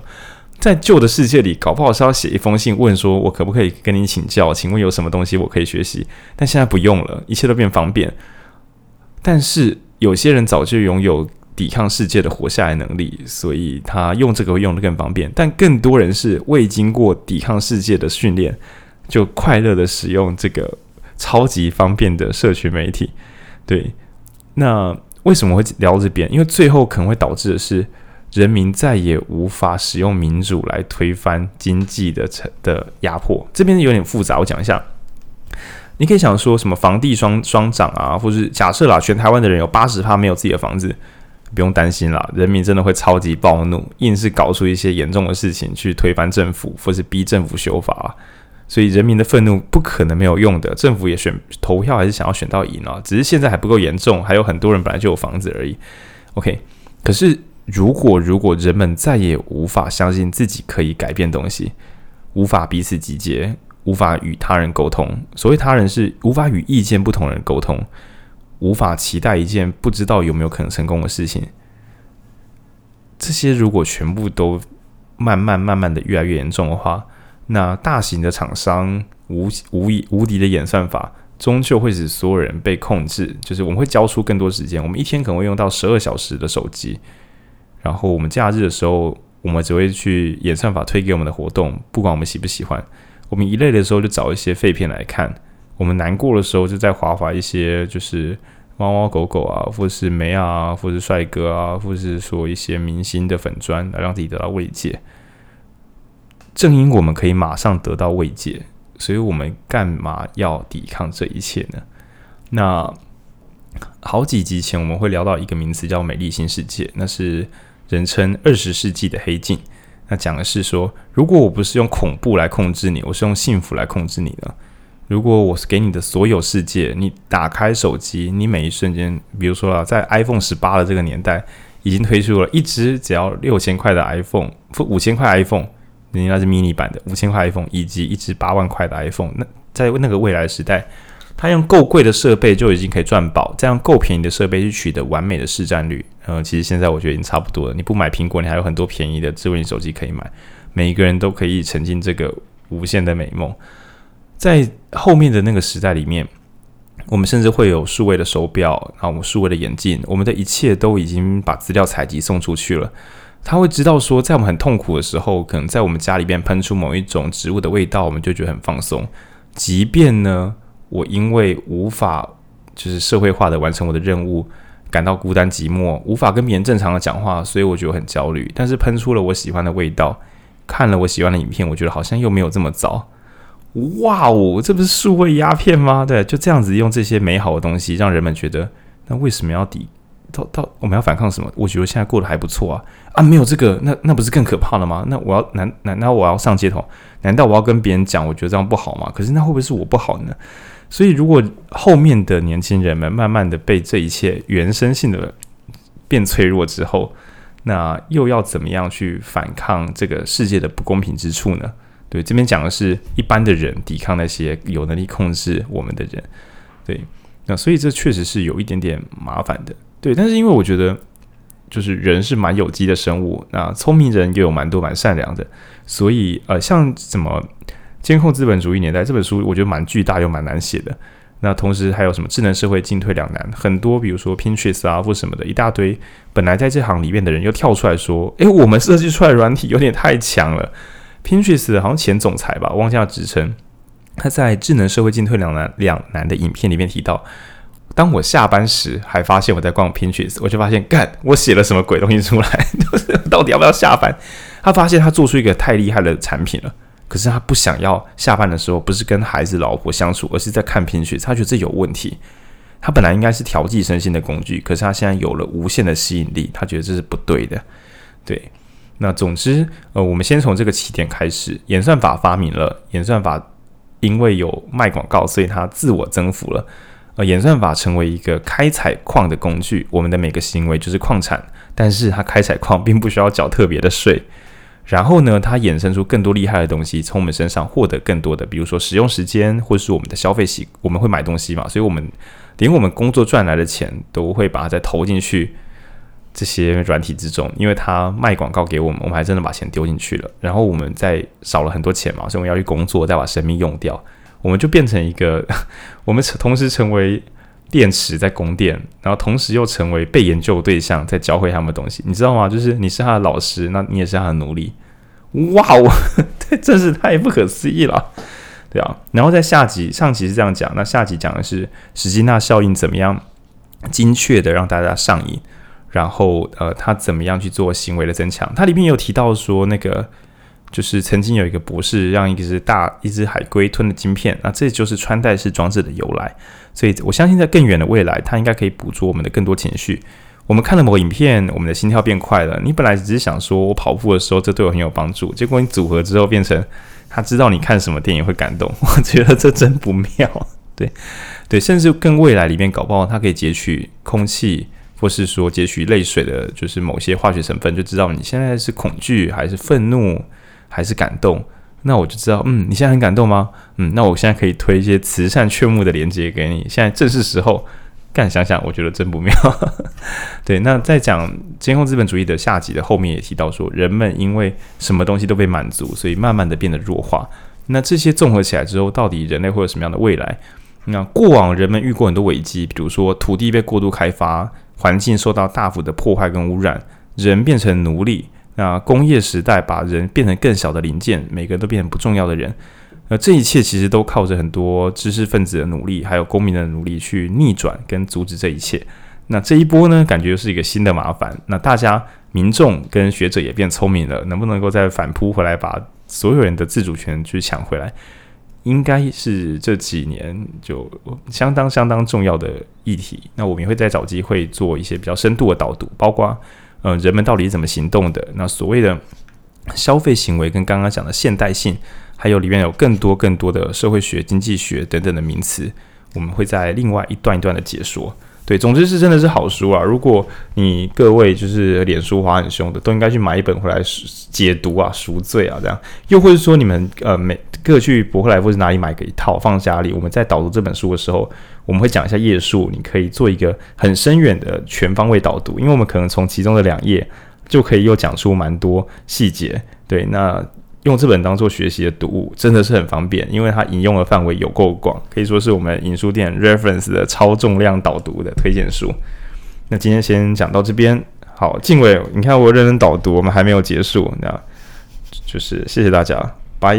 在旧的世界里，搞不好是要写一封信问说，我可不可以跟你请教？请问有什么东西我可以学习？但现在不用了，一切都变方便。但是有些人早就拥有。抵抗世界的活下来能力，所以他用这个会用得更方便。但更多人是未经过抵抗世界的训练，就快乐的使用这个超级方便的社群媒体。对，那为什么会聊到这边？因为最后可能会导致的是，人民再也无法使用民主来推翻经济的的压迫。这边有点复杂，我讲一下。你可以想说什么房地双双涨啊，或是假设啦，全台湾的人有八十趴没有自己的房子。不用担心啦，人民真的会超级暴怒，硬是搞出一些严重的事情去推翻政府，或是逼政府修法，所以人民的愤怒不可能没有用的。政府也选投票还是想要选到赢啊，只是现在还不够严重，还有很多人本来就有房子而已。OK，可是如果如果人们再也无法相信自己可以改变东西，无法彼此集结，无法与他人沟通，所谓他人是无法与意见不同人沟通。无法期待一件不知道有没有可能成功的事情，这些如果全部都慢慢慢慢的越来越严重的话，那大型的厂商无无以无敌的演算法，终究会使所有人被控制。就是我们会交出更多时间，我们一天可能会用到十二小时的手机，然后我们假日的时候，我们只会去演算法推给我们的活动，不管我们喜不喜欢。我们一累的时候就找一些废片来看。我们难过的时候，就在划划一些，就是猫猫狗狗啊，或者是梅啊，或者是帅哥啊，或者是说一些明星的粉砖，来让自己得到慰藉。正因我们可以马上得到慰藉，所以我们干嘛要抵抗这一切呢？那好几集前我们会聊到一个名词叫“美丽新世界”，那是人称二十世纪的黑镜。那讲的是说，如果我不是用恐怖来控制你，我是用幸福来控制你呢？如果我是给你的所有世界，你打开手机，你每一瞬间，比如说啊，在 iPhone 十八的这个年代，已经推出了一支只要六千块的 iPhone，五千块 iPhone，人家是 mini 版的五千块 iPhone，以及一支八万块的 iPhone。那在那个未来时代，他用够贵的设备就已经可以赚饱，再用够便宜的设备去取得完美的市占率。呃，其实现在我觉得已经差不多了。你不买苹果，你还有很多便宜的智慧型手机可以买，每一个人都可以沉浸这个无限的美梦。在后面的那个时代里面，我们甚至会有数位的手表，然后我们数位的眼镜，我们的一切都已经把资料采集送出去了。他会知道说，在我们很痛苦的时候，可能在我们家里边喷出某一种植物的味道，我们就觉得很放松。即便呢，我因为无法就是社会化的完成我的任务，感到孤单寂寞，无法跟别人正常的讲话，所以我觉得很焦虑。但是喷出了我喜欢的味道，看了我喜欢的影片，我觉得好像又没有这么糟。哇哦，这不是数位鸦片吗？对，就这样子用这些美好的东西，让人们觉得，那为什么要抵？到到我们要反抗什么？我觉得现在过得还不错啊啊！没有这个，那那不是更可怕了吗？那我要难难道我要上街头？难道我要跟别人讲，我觉得这样不好吗？可是那会不会是我不好呢？所以如果后面的年轻人们慢慢的被这一切原生性的变脆弱之后，那又要怎么样去反抗这个世界的不公平之处呢？对，这边讲的是一般的人抵抗那些有能力控制我们的人，对，那所以这确实是有一点点麻烦的，对，但是因为我觉得就是人是蛮有机的生物，那聪明人又有蛮多蛮善良的，所以呃，像什么监控资本主义年代这本书，我觉得蛮巨大又蛮难写的。那同时还有什么智能社会进退两难，很多比如说 Pinterest 啊或什么的一大堆，本来在这行里面的人又跳出来说，诶，我们设计出来软体有点太强了。Pinterest 好像前总裁吧，忘记他职称。他在《智能社会进退两难两难》的影片里面提到，当我下班时还发现我在逛 Pinterest，我就发现，干，我写了什么鬼东西出来？到底要不要下班？他发现他做出一个太厉害的产品了，可是他不想要下班的时候不是跟孩子、老婆相处，而是在看 Pinterest。他觉得这有问题。他本来应该是调剂身心的工具，可是他现在有了无限的吸引力，他觉得这是不对的。对。那总之，呃，我们先从这个起点开始。演算法发明了，演算法因为有卖广告，所以它自我增幅了。呃，演算法成为一个开采矿的工具，我们的每个行为就是矿产。但是它开采矿并不需要缴特别的税。然后呢，它衍生出更多厉害的东西，从我们身上获得更多的，比如说使用时间，或是我们的消费习，我们会买东西嘛，所以我们连我们工作赚来的钱都会把它再投进去。这些软体之中，因为它卖广告给我们，我们还真的把钱丢进去了。然后我们再少了很多钱嘛，所以我们要去工作，再把生命用掉，我们就变成一个，我们同时成为电池在供电，然后同时又成为被研究对象，在教会他们东西，你知道吗？就是你是他的老师，那你也是他的奴隶。哇哦，这真是太不可思议了，对啊。然后在下集，上集是这样讲，那下集讲的是史金纳效应怎么样精确的让大家上瘾。然后，呃，他怎么样去做行为的增强？它里面有提到说，那个就是曾经有一个博士让一只大一只海龟吞了晶片，那这就是穿戴式装置的由来。所以我相信，在更远的未来，它应该可以捕捉我们的更多情绪。我们看了某个影片，我们的心跳变快了。你本来只是想说我跑步的时候这对我很有帮助，结果你组合之后变成他知道你看什么电影会感动。我觉得这真不妙。对对，甚至更未来里面搞不好，它可以截取空气。或是说截取泪水的，就是某些化学成分，就知道你现在是恐惧还是愤怒还是感动。那我就知道，嗯，你现在很感动吗？嗯，那我现在可以推一些慈善劝募的链接给你。现在正是时候，干想想，我觉得真不妙。对，那在讲监控资本主义的下集的后面也提到说，人们因为什么东西都被满足，所以慢慢的变得弱化。那这些综合起来之后，到底人类会有什么样的未来？那过往人们遇过很多危机，比如说土地被过度开发。环境受到大幅的破坏跟污染，人变成奴隶。那工业时代把人变成更小的零件，每个人都变成不重要的人。那这一切其实都靠着很多知识分子的努力，还有公民的努力去逆转跟阻止这一切。那这一波呢，感觉是一个新的麻烦。那大家民众跟学者也变聪明了，能不能够再反扑回来，把所有人的自主权去抢回来？应该是这几年就相当相当重要的议题。那我们也会再找机会做一些比较深度的导读，包括呃人们到底怎么行动的。那所谓的消费行为跟刚刚讲的现代性，还有里面有更多更多的社会学、经济学等等的名词，我们会在另外一段一段的解说。对，总之是真的是好书啊！如果你各位就是脸书滑很凶的，都应该去买一本回来解读啊、赎罪啊这样。又或者说你们呃每各去博客来或是哪里买个一套放家里，我们在导读这本书的时候，我们会讲一下页数，你可以做一个很深远的全方位导读，因为我们可能从其中的两页就可以又讲出蛮多细节。对，那。用这本当做学习的读物，真的是很方便，因为它引用的范围有够广，可以说是我们影书店 reference 的超重量导读的推荐书。那今天先讲到这边，好，晋玮，你看我认真导读，我们还没有结束，那就是谢谢大家，拜。